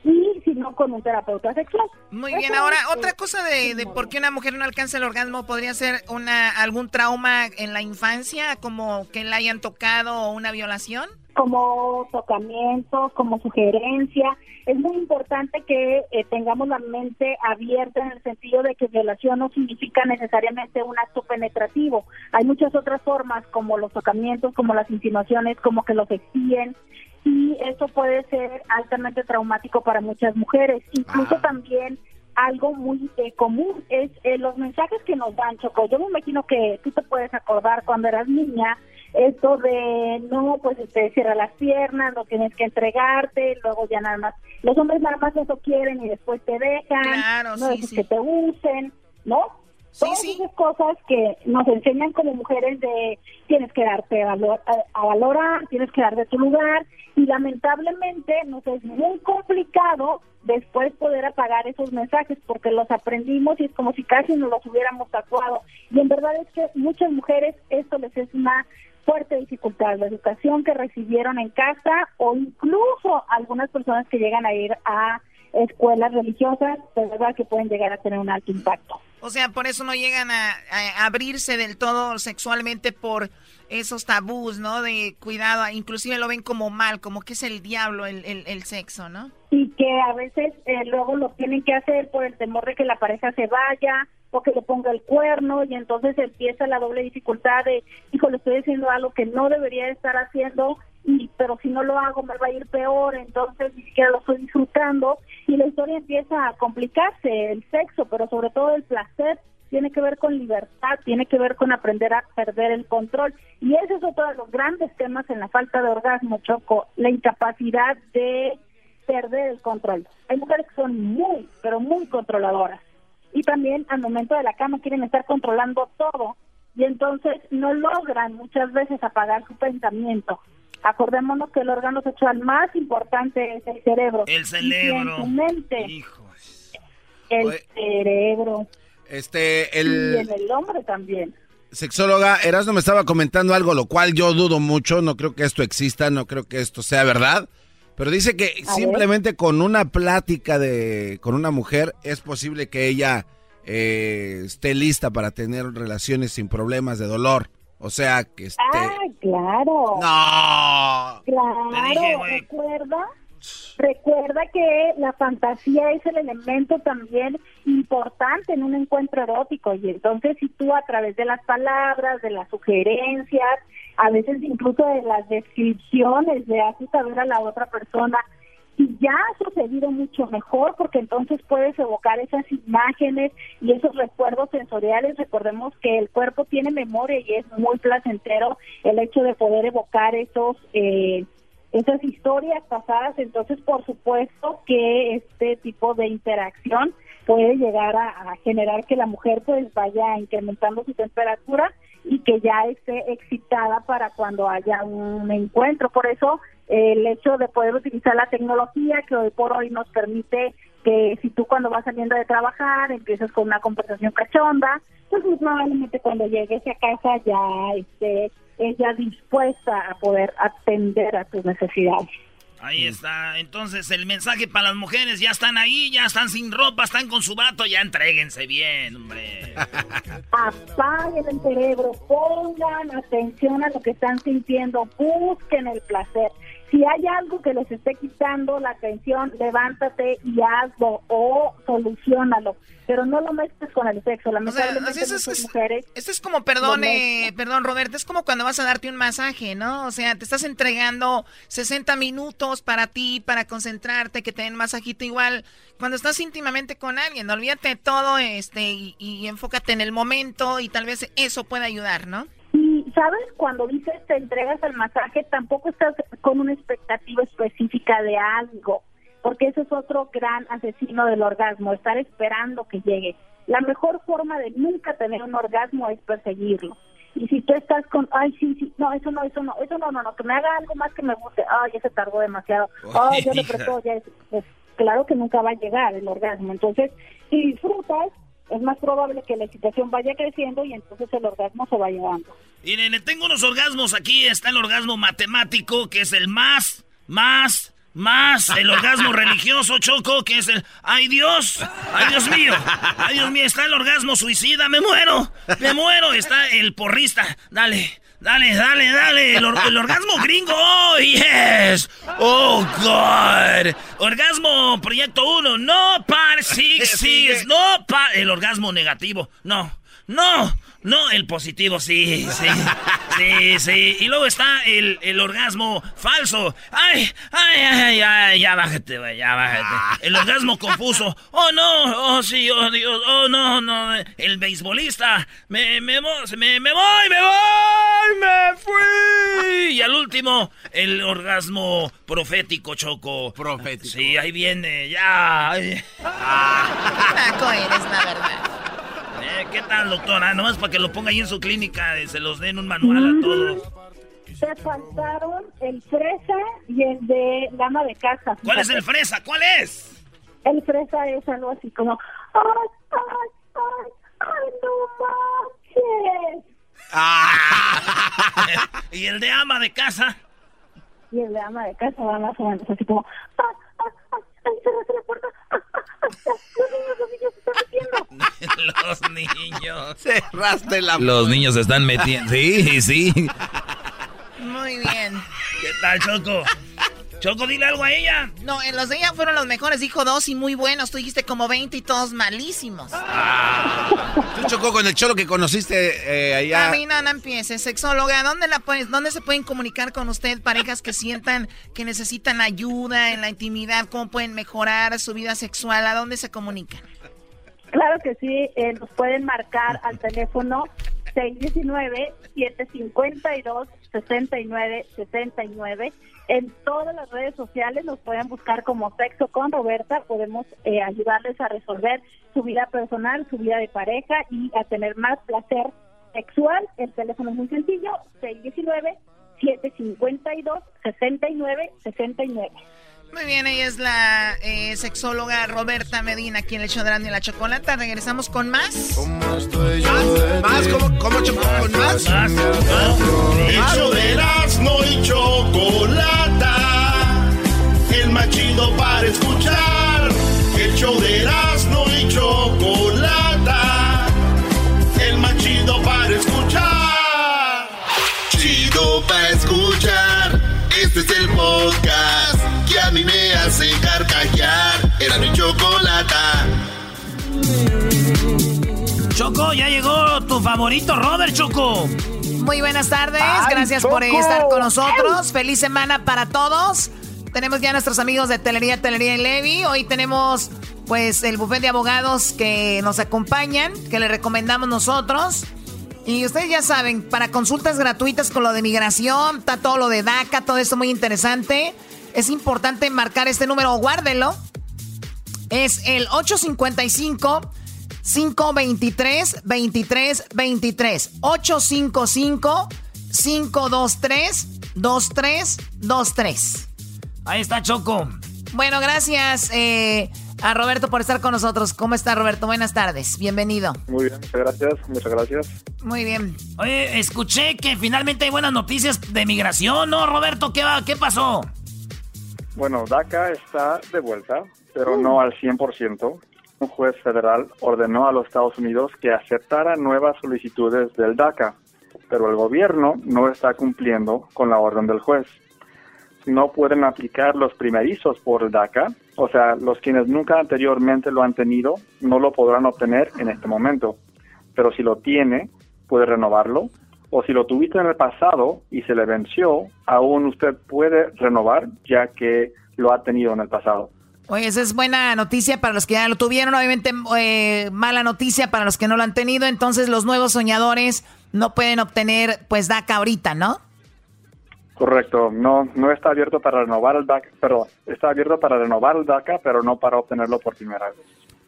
y si no con un terapeuta sexual. Muy bien, ahora otra cosa de, de, por qué una mujer no alcanza el orgasmo podría ser una algún trauma en la infancia, como que la hayan tocado o una violación como tocamientos, como sugerencia. Es muy importante que eh, tengamos la mente abierta en el sentido de que violación no significa necesariamente un acto penetrativo. Hay muchas otras formas como los tocamientos, como las insinuaciones, como que los exiguen y eso puede ser altamente traumático para muchas mujeres. Incluso también algo muy eh, común es eh, los mensajes que nos dan, Choco. Yo me imagino que tú te puedes acordar cuando eras niña, esto de no, pues te cierra las piernas, no tienes que entregarte, luego ya nada más, los hombres nada más eso quieren y después te dejan, no sí, que te usen, ¿no? Todas esas cosas que nos enseñan como mujeres de tienes que darte a, a, valorar, tienes que dar de tu lugar y lamentablemente nos es muy complicado después poder apagar esos mensajes porque los aprendimos y es como si casi nos los hubiéramos tatuado. Y en verdad es que muchas mujeres esto les es una fuerte dificultad, la educación que recibieron en casa o incluso algunas personas que llegan a ir a escuelas religiosas, de verdad que pueden llegar a tener un alto impacto. O sea, por eso no llegan a, abrirse del todo sexualmente por esos tabús, ¿no? De cuidado, inclusive lo ven como mal, como que es el diablo el, el, sexo, ¿no? Y que a veces eh, luego lo tienen que hacer por el temor de que la pareja se vaya o que le ponga el cuerno y entonces empieza la doble dificultad de, hijo, le estoy haciendo algo que no debería estar haciendo pero si no lo hago me va a ir peor, entonces ni siquiera lo estoy disfrutando y la historia empieza a complicarse, el sexo, pero sobre todo el placer tiene que ver con libertad, tiene que ver con aprender a perder el control. Y ese es otro de los grandes temas en la falta de orgasmo, Choco, la incapacidad de perder el control. Hay mujeres que son muy, pero muy controladoras. Y también al momento de la cama quieren estar controlando todo y entonces no logran muchas veces apagar su pensamiento. Acordémonos que el órgano sexual más importante es el cerebro. El cerebro. Y mente. El cerebro. Este, el... Y en el hombre también. Sexóloga, Erasmo me estaba comentando algo, lo cual yo dudo mucho, no creo que esto exista, no creo que esto sea verdad, pero dice que simplemente con una plática de, con una mujer es posible que ella eh, esté lista para tener relaciones sin problemas de dolor. O sea, que esté... ¡Ah, claro! ¡No! Claro, recuerda, recuerda que la fantasía es el elemento también importante en un encuentro erótico y entonces si tú a través de las palabras, de las sugerencias, a veces incluso de las descripciones le haces saber a la otra persona y ya ha sucedido mucho mejor porque entonces puedes evocar esas imágenes y esos recuerdos sensoriales. Recordemos que el cuerpo tiene memoria y es muy placentero el hecho de poder evocar esos eh, esas historias pasadas, entonces por supuesto que este tipo de interacción puede llegar a, generar que la mujer pues vaya incrementando su temperatura y que ya esté excitada para cuando haya un encuentro. Por eso el hecho de poder utilizar la tecnología que hoy por hoy nos permite que si tú cuando vas saliendo de trabajar empiezas con una conversación cachonda, pues muy probablemente cuando llegues a casa ya esté ella dispuesta a poder atender a tus necesidades. Ahí está. Entonces, el mensaje para las mujeres, ya están ahí, ya están sin ropa, están con su vato, ya entréguense bien, hombre. Apaguen el cerebro, pongan atención a lo que están sintiendo, busquen el placer. Si hay algo que les esté quitando la atención, levántate y hazlo o solucionalo. Pero no lo mezcles con el sexo. Lamentablemente, O sea, eso es- mujeres Esto es como, perdón, eh, perdón, Roberto, es como cuando vas a darte un masaje, ¿no? O sea, te estás entregando 60 minutos para ti, para concentrarte, que te den masajito igual. Cuando estás íntimamente con alguien, olvídate de todo este y, y enfócate en el momento y tal vez eso pueda ayudar, ¿no? ¿Sabes? Cuando dices te entregas al masaje, tampoco estás con una expectativa específica de algo, porque eso es otro gran asesino del orgasmo, estar esperando que llegue. La mejor forma de nunca tener un orgasmo es perseguirlo. Y si tú estás con, ay, sí, sí, no, eso no, eso no, eso no, no, no, que me haga algo más que me guste, ay, ya se tardó demasiado, ay, ya le ya es, claro que nunca va a llegar el orgasmo. Entonces, si disfrutas, es más probable que la excitación vaya creciendo y entonces el orgasmo se va llevando. Miren, tengo unos orgasmos aquí. Está el orgasmo matemático, que es el más, más, más. El orgasmo religioso, Choco, que es el... ¡Ay, Dios! ¡Ay, Dios mío! ¡Ay, Dios mío! Está el orgasmo suicida. ¡Me muero! ¡Me muero! Está el porrista. Dale, dale, dale, dale. El, or- el orgasmo gringo. ¡Oh, yes! ¡Oh, God! Orgasmo proyecto 1. No, par, six, six. No, par... El orgasmo negativo. No, no. No, el positivo, sí, sí. Sí, sí. Y luego está el, el orgasmo falso. Ay, ay, ay, ay, ya bájate, güey, ya bájate. El orgasmo confuso. Oh, no, oh, sí, oh, Dios, oh, no, no. El beisbolista. Me, me, me, me voy, me voy, me fui. Y al último, el orgasmo profético, Choco. Profético. Sí, ahí viene, ya. ay. Taco eres, la verdad. Eh, ¿Qué tal, doctora? Nomás para que lo ponga ahí en su clínica, eh, se los den un manual a todos. Te faltaron el fresa y el de dama de casa. ¿Cuál es el fresa? ¿Cuál es? El fresa es algo así como, ay, ay, ay, ay, no manches. ¿Y el de ama de casa? Y el de dama de casa va más o menos así como, ay, ay, ay, ay, cerrate la puerta. Ay, ay, ay, los niños, los niños. Los niños. Cerraste la Los niños se están metiendo. Sí, sí. Muy bien. ¿Qué tal, Choco? Choco, dile algo a ella. No, en los de ella fueron los mejores. Dijo dos y muy buenos. Tú dijiste como 20 y todos malísimos. Tú chocó con el cholo que conociste eh, allá. A mí no, no empieces. Sexóloga, ¿dónde, la puedes, ¿dónde se pueden comunicar con usted parejas que sientan que necesitan ayuda en la intimidad? ¿Cómo pueden mejorar su vida sexual? ¿A dónde se comunican? Claro que sí, eh, nos pueden marcar al teléfono 619-752-6969. En todas las redes sociales nos pueden buscar como Sexo con Roberta. Podemos eh, ayudarles a resolver su vida personal, su vida de pareja y a tener más placer sexual. El teléfono es muy sencillo, 619-752-6969. Muy bien, ella es la eh, sexóloga Roberta Medina, aquí en el show de Erasmo y la Chocolata. Regresamos con más. Más, ¿cómo, cómo chocó con más? El show de Erasmo y Chocolata. El más chido para escuchar. El show de Erasmo y Chocolata. El más chido para escuchar. Chido para escuchar. Este es el podcast que a mí me hace carcajear. Era mi chocolata. Choco, ya llegó tu favorito, Robert Choco. Muy buenas tardes, Ay, gracias por estar con nosotros. Feliz semana para todos. Tenemos ya nuestros amigos de Telería, Telería y Levi. Hoy tenemos pues el buffet de abogados que nos acompañan, que le recomendamos nosotros. Y ustedes ya saben, para consultas gratuitas con lo de migración, está todo lo de DACA, todo esto muy interesante. Es importante marcar este número, guárdelo. Es el 855 523 23 23 855 523 2323 Ahí está Choco. Bueno, gracias eh, a Roberto por estar con nosotros. ¿Cómo está Roberto? Buenas tardes. Bienvenido. Muy bien, muchas gracias. Muchas gracias. Muy bien. Oye, escuché que finalmente hay buenas noticias de migración, ¿no, Roberto? ¿Qué, va? ¿Qué pasó? Bueno, DACA está de vuelta, pero no al 100%. Un juez federal ordenó a los Estados Unidos que aceptara nuevas solicitudes del DACA, pero el gobierno no está cumpliendo con la orden del juez no pueden aplicar los primerizos por DACA, o sea, los quienes nunca anteriormente lo han tenido no lo podrán obtener en este momento, pero si lo tiene, puede renovarlo, o si lo tuviste en el pasado y se le venció, aún usted puede renovar ya que lo ha tenido en el pasado. Oye, esa es buena noticia para los que ya lo tuvieron, obviamente eh, mala noticia para los que no lo han tenido, entonces los nuevos soñadores no pueden obtener pues DACA ahorita, ¿no? Correcto, no, no está abierto para renovar el DACA, pero está abierto para renovar el DACA, pero no para obtenerlo por primera vez.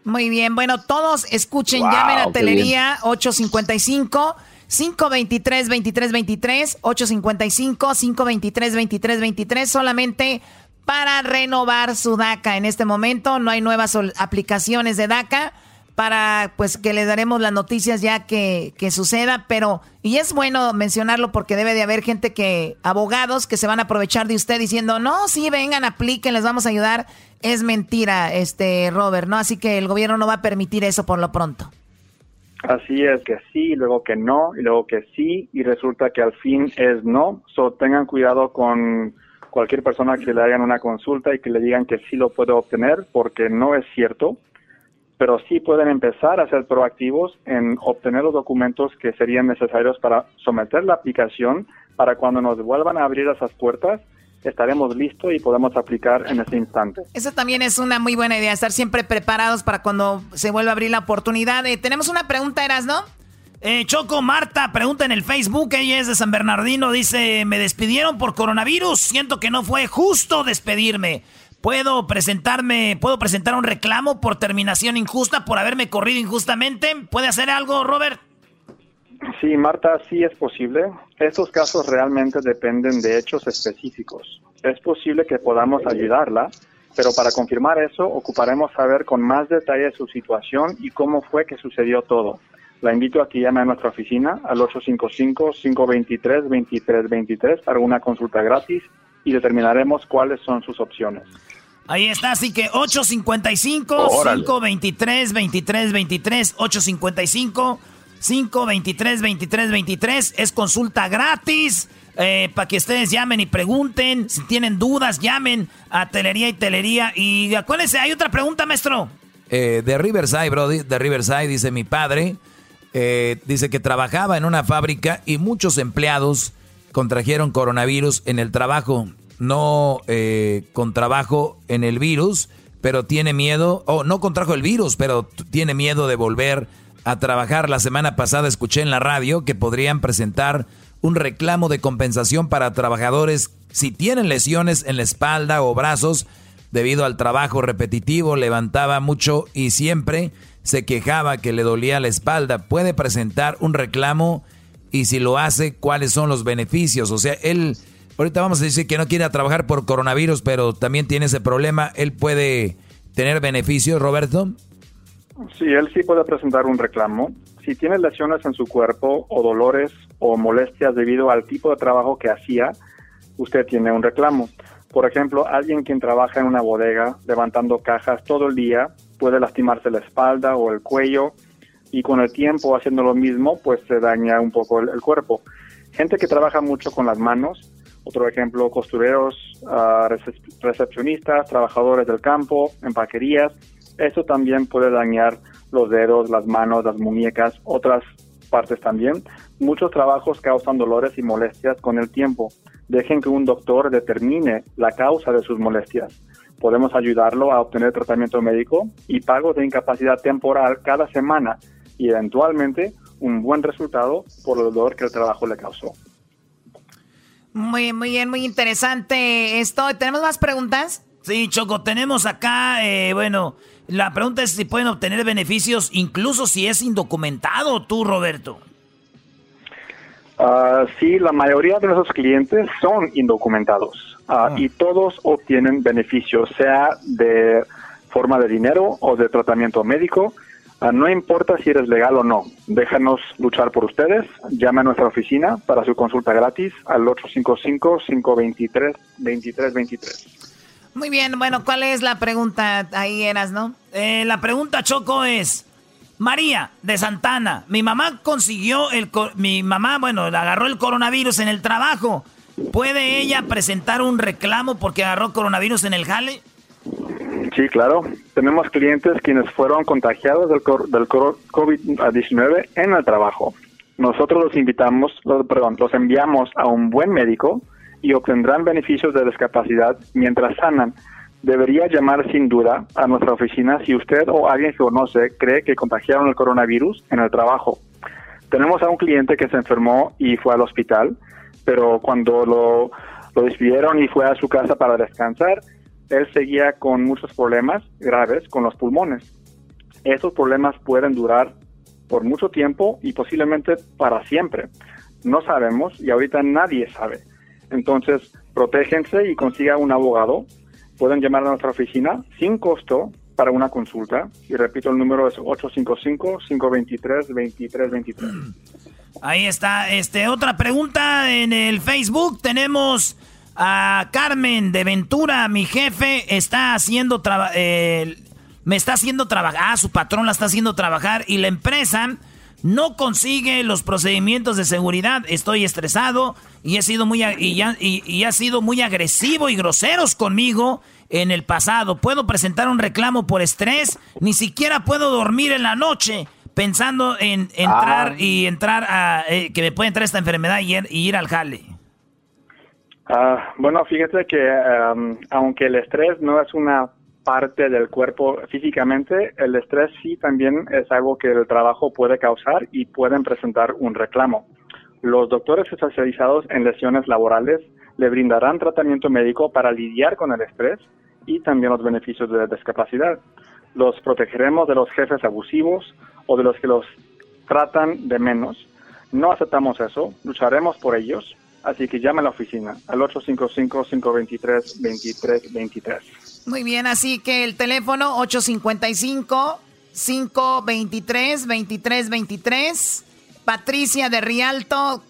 Muy bien, bueno, todos escuchen, llamen a Telería 855 523 2323 855 523 2323 solamente para renovar su DACA. En este momento, no hay nuevas aplicaciones de DACA para pues que le daremos las noticias ya que, que, suceda, pero y es bueno mencionarlo porque debe de haber gente que, abogados que se van a aprovechar de usted diciendo, no, sí, vengan, apliquen, les vamos a ayudar. Es mentira, este Robert, ¿no? Así que el gobierno no va a permitir eso por lo pronto. Así es, que sí, luego que no, y luego que sí, y resulta que al fin es no. So, tengan cuidado con cualquier persona que le hagan una consulta y que le digan que sí lo puede obtener, porque no es cierto pero sí pueden empezar a ser proactivos en obtener los documentos que serían necesarios para someter la aplicación para cuando nos vuelvan a abrir esas puertas estaremos listos y podemos aplicar en ese instante. Eso también es una muy buena idea, estar siempre preparados para cuando se vuelva a abrir la oportunidad. Eh, tenemos una pregunta, Eras, ¿no? Eh, Choco Marta pregunta en el Facebook, ella es de San Bernardino, dice, me despidieron por coronavirus, siento que no fue justo despedirme. ¿Puedo presentarme, puedo presentar un reclamo por terminación injusta, por haberme corrido injustamente? ¿Puede hacer algo, Robert? Sí, Marta, sí es posible. Estos casos realmente dependen de hechos específicos. Es posible que podamos ayudarla, pero para confirmar eso ocuparemos saber con más detalle su situación y cómo fue que sucedió todo. La invito a que llame a nuestra oficina al 855-523-2323 para una consulta gratis y determinaremos cuáles son sus opciones. Ahí está, así que 855-523-2323, 855-523-2323, es consulta gratis. Eh, para que ustedes llamen y pregunten, si tienen dudas, llamen a Telería y Telería. Y acuérdense, hay otra pregunta, maestro. Eh, de Riverside, bro, de Riverside, dice mi padre, eh, dice que trabajaba en una fábrica y muchos empleados contrajeron coronavirus en el trabajo no eh, con trabajo en el virus, pero tiene miedo, o no contrajo el virus, pero tiene miedo de volver a trabajar. La semana pasada escuché en la radio que podrían presentar un reclamo de compensación para trabajadores si tienen lesiones en la espalda o brazos debido al trabajo repetitivo, levantaba mucho y siempre se quejaba que le dolía la espalda. Puede presentar un reclamo y si lo hace, ¿cuáles son los beneficios? O sea, él Ahorita vamos a decir que no quiere trabajar por coronavirus, pero también tiene ese problema. ¿Él puede tener beneficios, Roberto? Sí, él sí puede presentar un reclamo. Si tiene lesiones en su cuerpo o dolores o molestias debido al tipo de trabajo que hacía, usted tiene un reclamo. Por ejemplo, alguien quien trabaja en una bodega levantando cajas todo el día puede lastimarse la espalda o el cuello y con el tiempo haciendo lo mismo pues se daña un poco el, el cuerpo. Gente que trabaja mucho con las manos otro ejemplo, costureros, ah, recepcionistas, trabajadores del campo, empaquerías. Eso también puede dañar los dedos, las manos, las muñecas, otras partes también. Muchos trabajos causan dolores y molestias con el tiempo. Dejen que un doctor determine la causa de sus molestias. Podemos ayudarlo a obtener tratamiento médico y pago de incapacidad temporal cada semana y eventualmente un buen resultado por el dolor que el trabajo le causó. Muy, muy bien, muy interesante esto. ¿Tenemos más preguntas? Sí, Choco, tenemos acá, eh, bueno, la pregunta es si pueden obtener beneficios incluso si es indocumentado tú, Roberto. Ah, sí, la mayoría de nuestros clientes son indocumentados ah, y todos obtienen beneficios, sea de forma de dinero o de tratamiento médico. No importa si eres legal o no, déjanos luchar por ustedes. Llame a nuestra oficina para su consulta gratis al 855-523-2323. Muy bien, bueno, ¿cuál es la pregunta ahí, Eras, no? Eh, la pregunta, Choco, es... María de Santana, mi mamá consiguió el... Mi mamá, bueno, agarró el coronavirus en el trabajo. ¿Puede ella presentar un reclamo porque agarró coronavirus en el jale? Sí, claro. Tenemos clientes quienes fueron contagiados del, del COVID-19 en el trabajo. Nosotros los invitamos, perdón, los enviamos a un buen médico y obtendrán beneficios de discapacidad mientras sanan. Debería llamar sin duda a nuestra oficina si usted o alguien que conoce cree que contagiaron el coronavirus en el trabajo. Tenemos a un cliente que se enfermó y fue al hospital, pero cuando lo, lo despidieron y fue a su casa para descansar, él seguía con muchos problemas graves con los pulmones. Esos problemas pueden durar por mucho tiempo y posiblemente para siempre. No sabemos y ahorita nadie sabe. Entonces, protéjense y consiga un abogado. Pueden llamar a nuestra oficina sin costo para una consulta. Y repito, el número es 855-523-2323. Ahí está. Este, otra pregunta en el Facebook. Tenemos a Carmen de Ventura. Mi jefe está haciendo eh, me está haciendo trabajar. Ah, su patrón la está haciendo trabajar. Y la empresa no consigue los procedimientos de seguridad. Estoy estresado y he sido muy y, y, ha sido muy agresivo y groseros conmigo en el pasado. Puedo presentar un reclamo por estrés, ni siquiera puedo dormir en la noche pensando en entrar ah. y entrar a eh, que me puede entrar esta enfermedad y, ir al jale. Ah, bueno, fíjate que um, aunque el estrés no es una parte del cuerpo físicamente, el estrés sí también es algo que el trabajo puede causar y pueden presentar un reclamo. Los doctores especializados en lesiones laborales le brindarán tratamiento médico para lidiar con el estrés y también los beneficios de discapacidad. Los protegeremos de los jefes abusivos o de los que los tratan de menos. No aceptamos eso, lucharemos por ellos, así que llame a la oficina al 855-523-2323. Muy bien, así que el teléfono 855 523 2323 Patricia de Rialto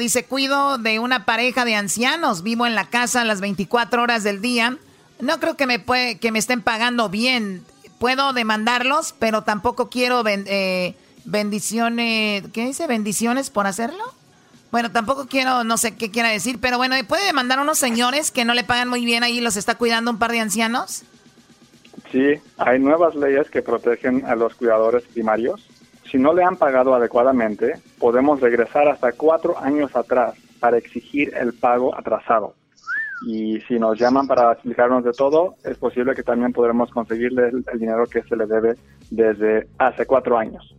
dice, cuido de una pareja de ancianos, vivo en la casa las 24 horas del día. No creo que me, puede, que me estén pagando bien. Puedo demandarlos, pero tampoco quiero eh, bendiciones, ¿qué dice? ¿Bendiciones por hacerlo? Bueno, tampoco quiero, no sé qué quiera decir, pero bueno, ¿puede demandar a unos señores que no le pagan muy bien ahí y los está cuidando un par de ancianos? Sí, hay nuevas leyes que protegen a los cuidadores primarios si no le han pagado adecuadamente, podemos regresar hasta cuatro años atrás para exigir el pago atrasado. Y si nos llaman para explicarnos de todo, es posible que también podremos conseguirle el, dinero que se le debe desde hace cuatro años.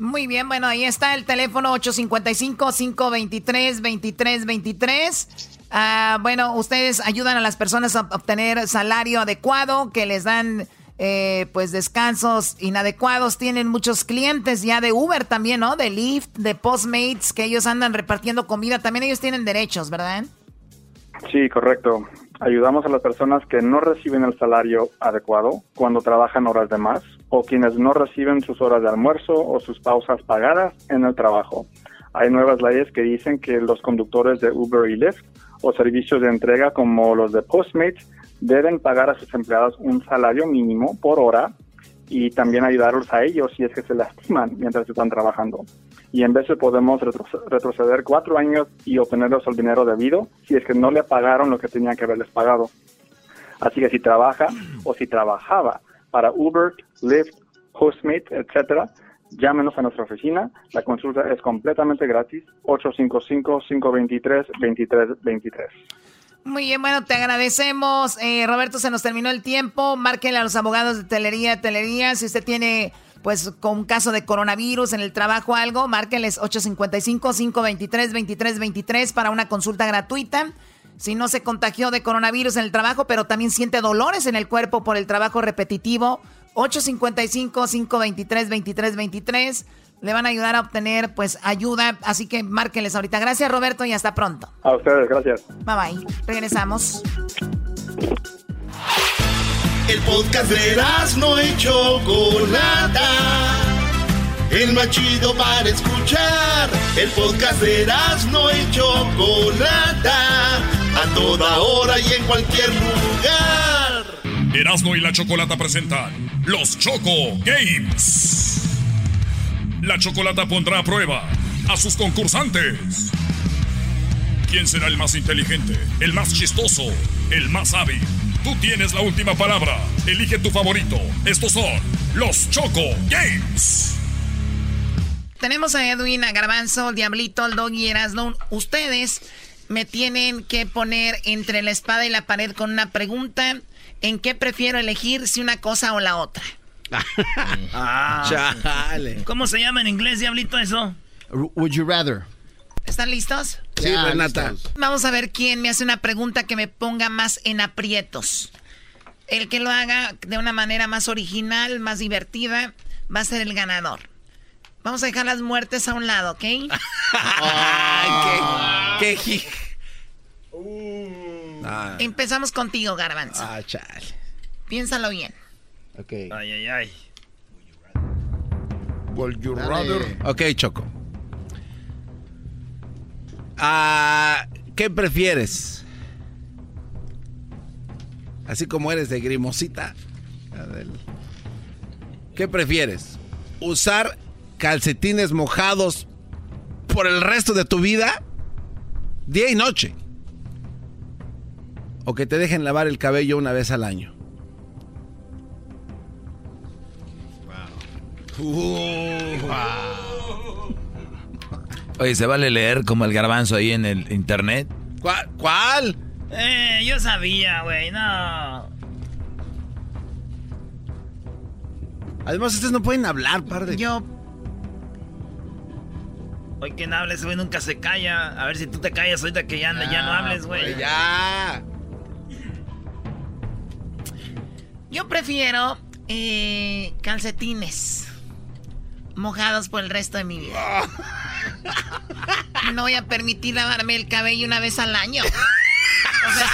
Muy bien, bueno, ahí está el teléfono 855-523-2323. Ah, bueno, ustedes ayudan a las personas a obtener salario adecuado, que les dan eh, pues descansos inadecuados. Tienen muchos clientes ya de Uber también, ¿no? De Lyft, de Postmates, que ellos andan repartiendo comida. También ellos tienen derechos, ¿verdad? Sí, correcto. Ayudamos a las personas que no reciben el salario adecuado cuando trabajan horas de más o quienes no reciben sus horas de almuerzo o sus pausas pagadas en el trabajo. Hay nuevas leyes que dicen que los conductores de Uber y Lyft o servicios de entrega como los de Postmates deben pagar a sus empleados un salario mínimo por hora y también ayudarlos a ellos si es que se lastiman mientras están trabajando. Y en vez de podemos retroceder cuatro años y obtenerlos el dinero debido si es que no le pagaron lo que tenían que haberles pagado. Así que si trabaja o si trabajaba para Uber, Lyft, Postmate, etcétera, llámenos a nuestra oficina. La consulta es completamente gratis. 855-523-2323. Muy bien, bueno, te agradecemos. Eh, Roberto, se nos terminó el tiempo. Márquenle a los abogados de Telería, Telería. Si usted tiene pues con un caso de coronavirus en el trabajo algo, márquenles 855-523-2323 para una consulta gratuita. Si no se contagió de coronavirus en el trabajo, pero también siente dolores en el cuerpo por el trabajo repetitivo, 855-523-2323. Le van a ayudar a obtener pues ayuda, así que márquenles ahorita. Gracias Roberto y hasta pronto. A ustedes, gracias. Bye bye. Regresamos. El podcast de no hecho Chocolata. El más chido para escuchar. El podcast de no hecho Chocolata. A toda hora y en cualquier lugar. Erasmo y la Chocolata presentan Los Choco Games. La Chocolata pondrá a prueba a sus concursantes. ¿Quién será el más inteligente, el más chistoso, el más hábil? Tú tienes la última palabra. Elige tu favorito. Estos son los Choco Games. Tenemos a Edwin, a Garbanzo, el Diablito, el Doggy Erasmo. Ustedes me tienen que poner entre la espada y la pared con una pregunta. ¿En qué prefiero elegir si una cosa o la otra? Ah, Chale. ¿Cómo se llama en inglés, Diablito, eso? Would you rather? ¿Están listos? Sí, Renata. Vamos a ver quién me hace una pregunta que me ponga más en aprietos. El que lo haga de una manera más original, más divertida, va a ser el ganador. Vamos a dejar las muertes a un lado, ¿ok? Ay, qué, qué ah. Empezamos contigo, Garbanzo. Ah, chale. Piénsalo bien. Ok. Ay, ay, ay. Would you rather? Ok, Choco. Ah, ¿Qué prefieres? Así como eres de grimosita. ¿Qué prefieres? ¿Usar calcetines mojados por el resto de tu vida? Día y noche. ¿O que te dejen lavar el cabello una vez al año? Oye, ¿se vale leer como el garbanzo ahí en el internet? ¿Cuál? Eh, yo sabía, güey, no. Además, ustedes no pueden hablar, par de... Yo... Hoy quien hables, güey, nunca se calla. A ver si tú te callas ahorita que ya, ya no hables, güey. Ya. Yo prefiero eh, calcetines mojados por el resto de mi vida. No voy a permitir lavarme el cabello una vez al año. O sea,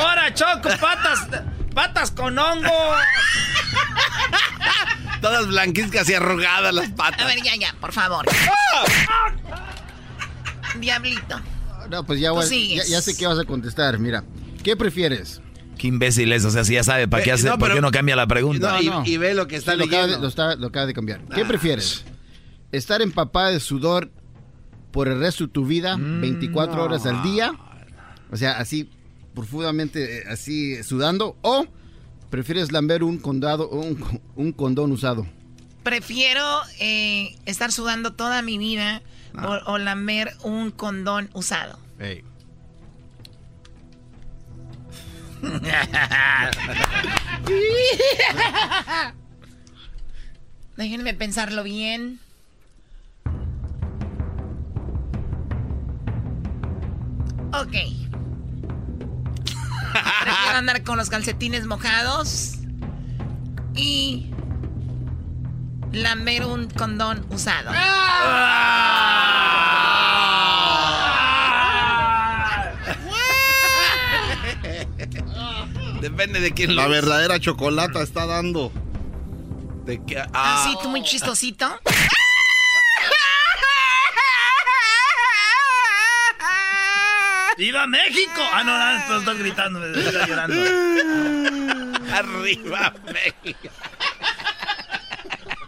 ¡Hora, Choco! ¡Patas! ¡Patas con hongo! Todas blanquizcas y arrugadas las patas. A ver, ya, ya, por favor. Diablito. No, pues ya, ya, ya sé qué vas a contestar. Mira, ¿qué prefieres? Qué imbécil es, o sea, si ya sabe, ¿para qué, hace, ¿por qué no cambia la pregunta? y, ve lo que está lo acaba, de, lo, acaba de cambiar. ¿Qué ah. prefieres? ¿Estar empapada de sudor por el resto de tu vida, 24 mm, horas al día? O sea, así profundamente, eh, así sudando. ¿O prefieres lamber un, condado, un, un condón usado? Prefiero eh, estar sudando toda mi vida ah. o, lamber un condón usado. Déjenme pensarlo bien. Ok. Prefiero andar con los calcetines mojados y lamer un condón usado. ¡Ah! Depende de quién La verdadera chocolata está dando. ¿De qué? Ah, sí, tú muy chistosito. ¡Viva México! Ah, no, no, estás gritando, me llorando. Arriba México.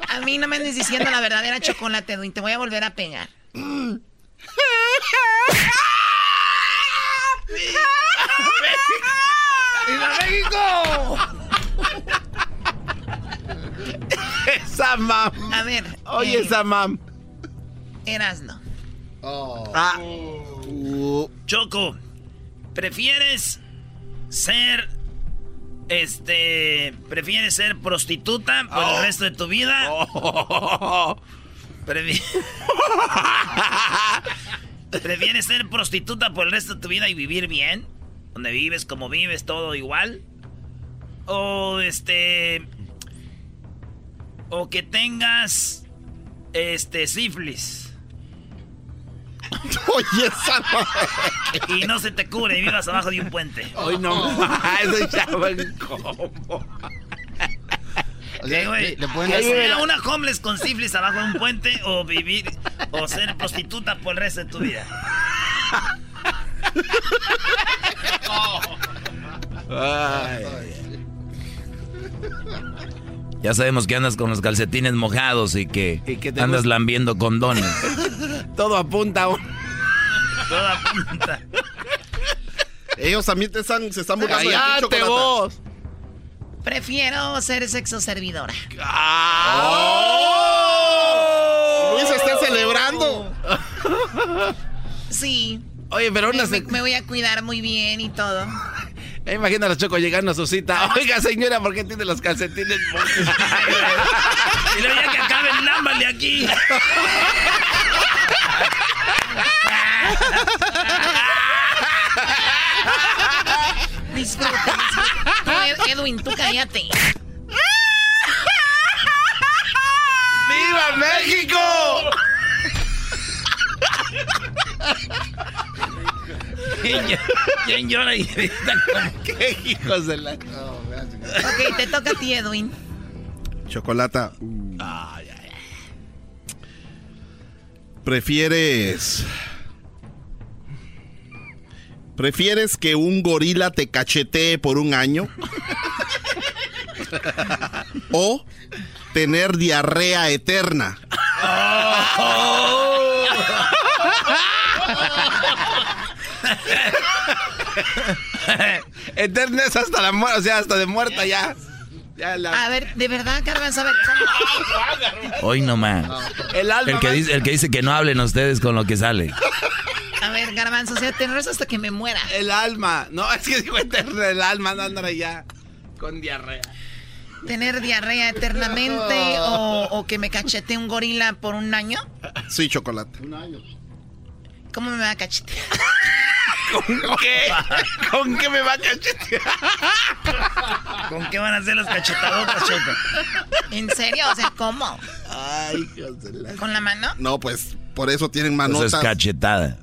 A mí no me andes diciendo la verdadera chocolate, Edwin. Te voy a volver a pegar. ¡Viva México! esa mam. A ver. Oye, eh, esa mam. Erasno. Oh. Ah. Choco, ¿prefieres ser Este, ¿prefieres ser prostituta por el Oh. resto de tu vida? Prefi- ¿Prefieres ser prostituta por el resto de tu vida y vivir bien? Donde vives, como vives, todo igual. O este. O que tengas. Este, sífilis. Oye, esa Y no se te cubre y vivas abajo de un puente. Hoy no eso ya va en combo. ¿Qué, güey? le pueden ¿Que hacer- sea una homeless con sífilis abajo de un puente o vivir o ser prostituta por el resto de tu vida? Ya sabemos que andas con los calcetines mojados y que, Y que andas gusta- lambiendo condones. Todo apunta a un- Toda punta. Ellos también te están, se están burlando de ti, ¡Cállate Chocolata. vos! Prefiero ser sexo servidora. ¡Oh! Luis está celebrando. Sí. Oye, pero una Me, voy a cuidar muy bien y todo. Imagina a los chocos llegando a su cita. Oiga, señora, ¿por qué tiene los calcetines? Y luego ya que acaben, lámbale aquí. Ed- Edwin, tú cállate. ¡Viva México! ¿Quién, ll- quién llora y grita como- ¡Qué hijos de la... Ok, te toca a ti, Edwin. Chocolata. ¿Prefieres. ¿Prefieres que un gorila te cachetee por un año? ¿O tener diarrea eterna? Eterna es hasta la muerte, o sea, hasta de muerta ya. Ya la... A ver, de verdad, Garbanzo, a ver, ¿cómo? Hoy nomás. El alma El que, más- dice, el que dice que no hablen ustedes con lo que sale. A ver, Garbanzo, o sea, te enredas hasta que me muera. El alma. No, es que digo eterna, el alma, no andar ya con diarrea. ¿Tener diarrea eternamente o, o que me cachete un gorila por un año? Sí, chocolate. ¿Cómo me va a cachetear? ¿Con qué? ¿Con qué me va a cachetear? ¿Con qué van a hacer las cachetadotas, Choco? ¿En serio? O sea, ¿cómo? Ay, hijos de la... ¿Con la mano? No, pues por eso tienen Eso es manotas. cachetada.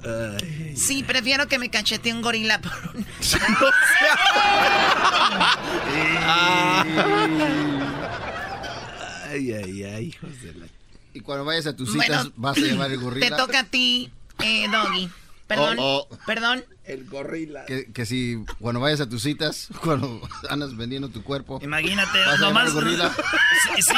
Sí, prefiero que me cachete un gorila por un Ay, ay, ay, hijos de la... Y cuando vayas a tus Bueno, citas, vas a llevar el gorila. Te toca a ti, eh, Doggy. Perdón, Oh, oh. perdón. El gorila. Que, que si cuando vayas a tus citas, cuando andas vendiendo tu cuerpo. Imagínate, vas a llevar nomás. el gorila. Sí, sí,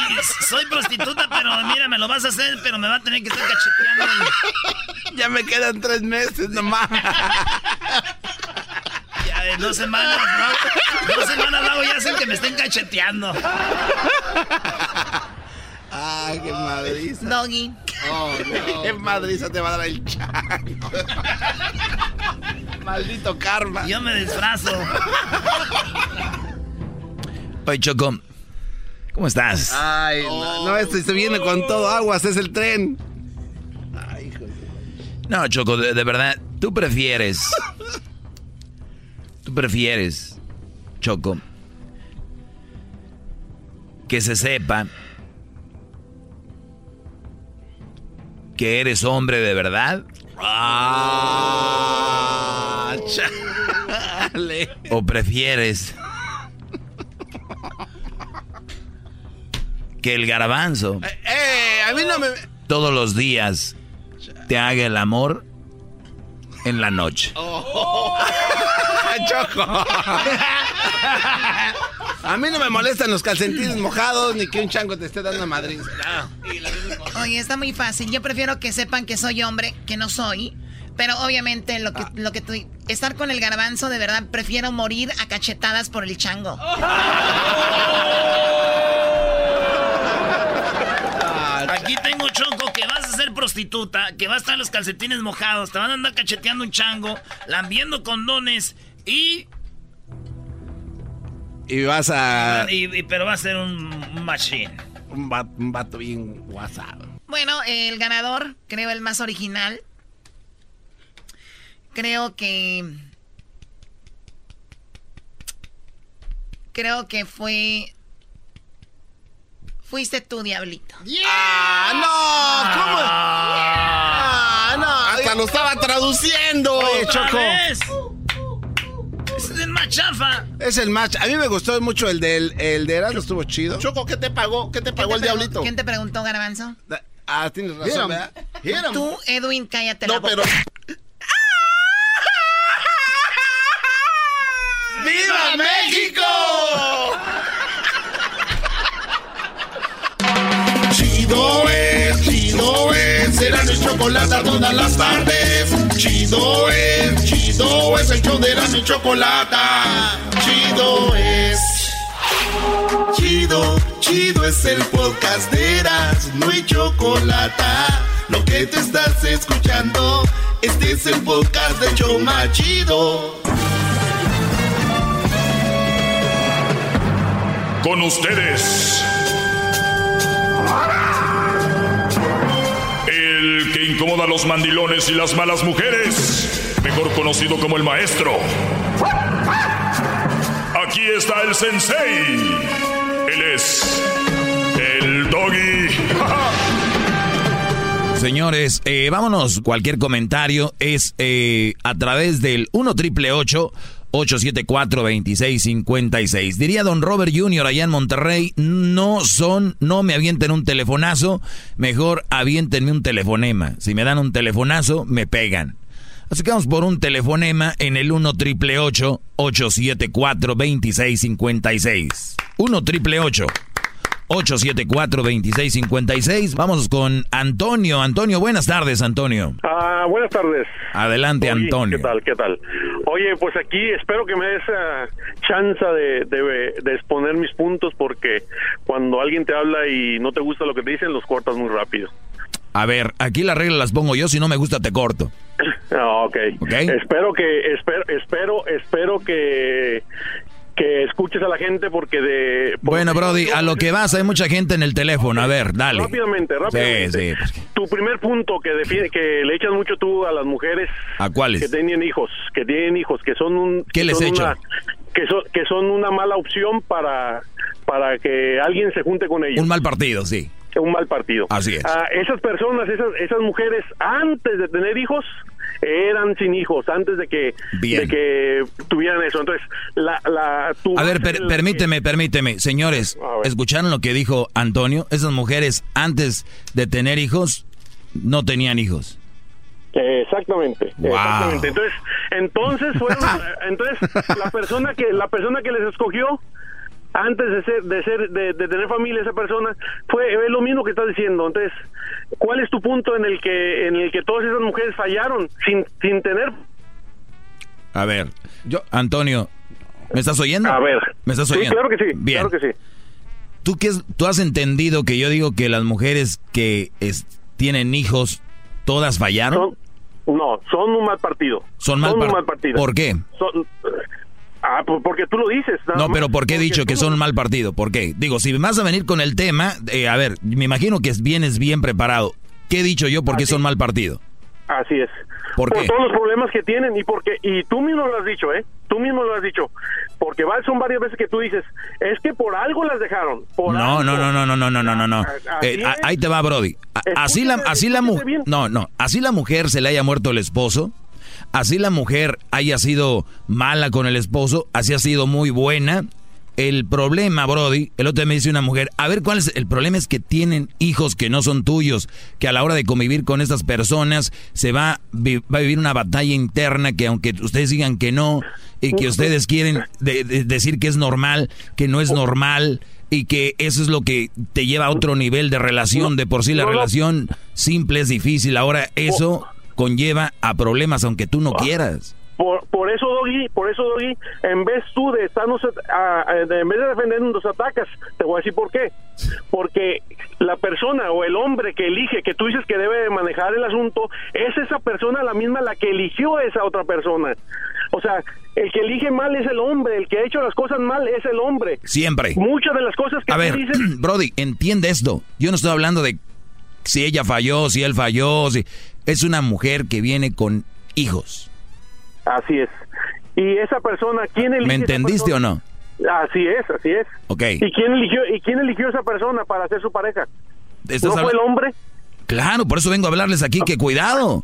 soy prostituta, pero mira, me lo vas a hacer, pero me va a tener que estar cacheteando. Ya me quedan tres meses nomás. Ya de dos semanas, ¿no? Dos semanas luego ya hacen que me estén cacheteando. Ay, qué madriza. Doggy. Oh, no. Qué madriza te va a dar el chango. Maldito karma. Yo me disfrazo. Oye, Choco, ¿cómo estás? Ay, no, no, este se viene con todo aguas, es el tren. Ay, hijo de... No, Choco, de, de verdad, tú prefieres. Tú prefieres, Choco, que se sepa que eres hombre de verdad Ah, chale. o prefieres que el garbanzo Eh, a mí no me... todos los días te haga el amor en la noche. Oh. Choco. A mí no me molestan los calcetines mojados ni que un chango te esté dando madrid. Oye, está muy fácil. Yo prefiero que sepan que soy hombre, que no soy. Pero obviamente lo que, lo que tú... Estar con el garbanzo, de verdad, prefiero morir a cachetadas por el chango. Aquí tengo Choco ser prostituta, que va a estar los calcetines mojados, te van a andar cacheteando un chango, lambiendo condones y. Y vas a... Y, pero va a ser un machine. Un vato, un vato bien WhatsApp. Bueno, el ganador, creo el más original. Creo que... Creo que fue... Fuiste tú, Diablito. ¡Ah, no! ¿Cómo? ¡Ah, no! Hasta lo estaba traduciendo. Oye, Choco. Ese es el más chafa. Es el match. A mí me gustó mucho el del el de Erasmo, estuvo chido. Choco, ¿qué te pagó? ¿Qué te pagó el diablito? ¿Quién te preguntó, Garbanzo? Ah, tienes razón, ¿verdad? Tú, Edwin, cállate la No, boca. pero... Chido es, chido es, será mi chocolate todas las tardes. Chido es, chido es, el show de y chocolate. Chido es. Chido, chido es el podcast de Erasmo y chocolate. Lo que te estás escuchando, este es el podcast de Choma Chido. Con ustedes. Incomoda los mandilones y las malas mujeres. Mejor conocido como el maestro. Aquí está el sensei. Él es el doggy. Señores, eh, vámonos. Cualquier comentario es eh, a través del 1 triple 874 2656. Diría don Robert Jr. allá en Monterrey, no son, no me avienten un telefonazo, mejor avientenme un telefonema. Si me dan un telefonazo, me pegan. Así que vamos por un telefonema en el 1 triple 874 2656. 1 triple 874-2656. Vamos con Antonio. Antonio, buenas tardes, Antonio. Ah, buenas tardes. Adelante, Oye, Antonio. ¿Qué tal? ¿Qué tal? Oye, pues aquí espero que me des ah, chance de, de- de exponer mis puntos porque cuando alguien te habla y no te gusta lo que te dicen, los cortas muy rápido. A ver, aquí las reglas las pongo yo, si no me gusta te corto. Ah, ok. Espero que, espero, espero, espero que, que escuches a la gente porque de... Bueno, Brody, a lo que vas, hay mucha gente en el teléfono. A ver, dale. Rápidamente, rápidamente. Sí, sí. Tu primer punto que define, que le echas mucho tú a las mujeres ¿A cuáles? que tienen hijos, que tienen hijos, que son un ¿Qué les una- que son que son una mala opción para para que alguien se junte con ellos. Un mal partido, sí. Un mal partido. Así es. Ah, esas personas, esas esas mujeres antes de tener hijos eran sin hijos antes de que de que tuvieran eso. Entonces, la la tu A ver, per- permíteme, permíteme. Señores, ¿escucharon lo que dijo Antonio? Esas mujeres antes de tener hijos no tenían hijos. Exactamente, Wow. exactamente. Entonces, entonces fueron, entonces la persona que la persona que les escogió antes de ser de ser de, de tener familia esa persona fue es lo mismo que estás diciendo. Entonces, ¿cuál es tu punto en el que en el que todas esas mujeres fallaron sin sin tener A ver, yo, Antonio, ¿me estás oyendo? A ver. ¿Me estás Sí, oyendo? claro que sí, Bien. claro que sí. ¿Tú, qué es- ¿Tú has entendido que yo digo que las mujeres que es- tienen hijos, todas fallaron? No, son un mal partido. Son mal un par- mal partido. ¿Por qué? Son- Ah, pues porque tú lo dices. No, pero ¿por qué he dicho que son un mal partido? ¿Por qué? Digo, si vas a venir con el tema, eh, a ver, me imagino que vienes bien preparado. ¿Qué he dicho yo por qué son mal partido? Así es. ¿Por, por todos los problemas que tienen y porque y tú mismo lo has dicho, ¿eh? Tú mismo lo has dicho. Porque son varias veces que tú dices, es que por algo las dejaron. Por no, no, no, no, no, no, no, no, no. Ah, ah, eh, ahí te va, Brody. Así así la mujer, no, no, así la mujer se le haya muerto el esposo así la mujer haya sido mala con el esposo, así ha sido muy buena. El problema, Brody, el otro día me dice una mujer, a ver cuál es el problema es que tienen hijos que no son tuyos, que a la hora de convivir con estas personas se va, va a vivir una batalla interna que aunque ustedes digan que no y que ustedes quieren de- de- decir que es normal, que no es normal y que eso es lo que te lleva a otro nivel de relación, de por sí la relación simple es difícil, ahora eso conlleva a problemas aunque tú no quieras. Por, por eso, Doggy, por eso, Doggy, en vez tú de estarnos, a- en vez de defendernos, nos atacas. Te voy a decir por qué. Porque la persona o el hombre que elige, que tú dices que debe de manejar el asunto, es esa persona la misma la que eligió a esa otra persona. O sea, el que elige mal es el hombre, el que ha hecho las cosas mal es el hombre. Siempre. Muchas de las cosas que A tú ver, dices... Brody, entiende esto. Yo no estoy hablando de si ella falló, si él falló, si... Es una mujer que viene con hijos. Así es. Y esa persona, ¿quién elige ¿Me entendiste o no? Así es, así es. Ok. ¿Y quién eligió y quién eligió a esa persona para ser su pareja? ¿No fue el hombre? Claro, por eso vengo a hablarles aquí que cuidado.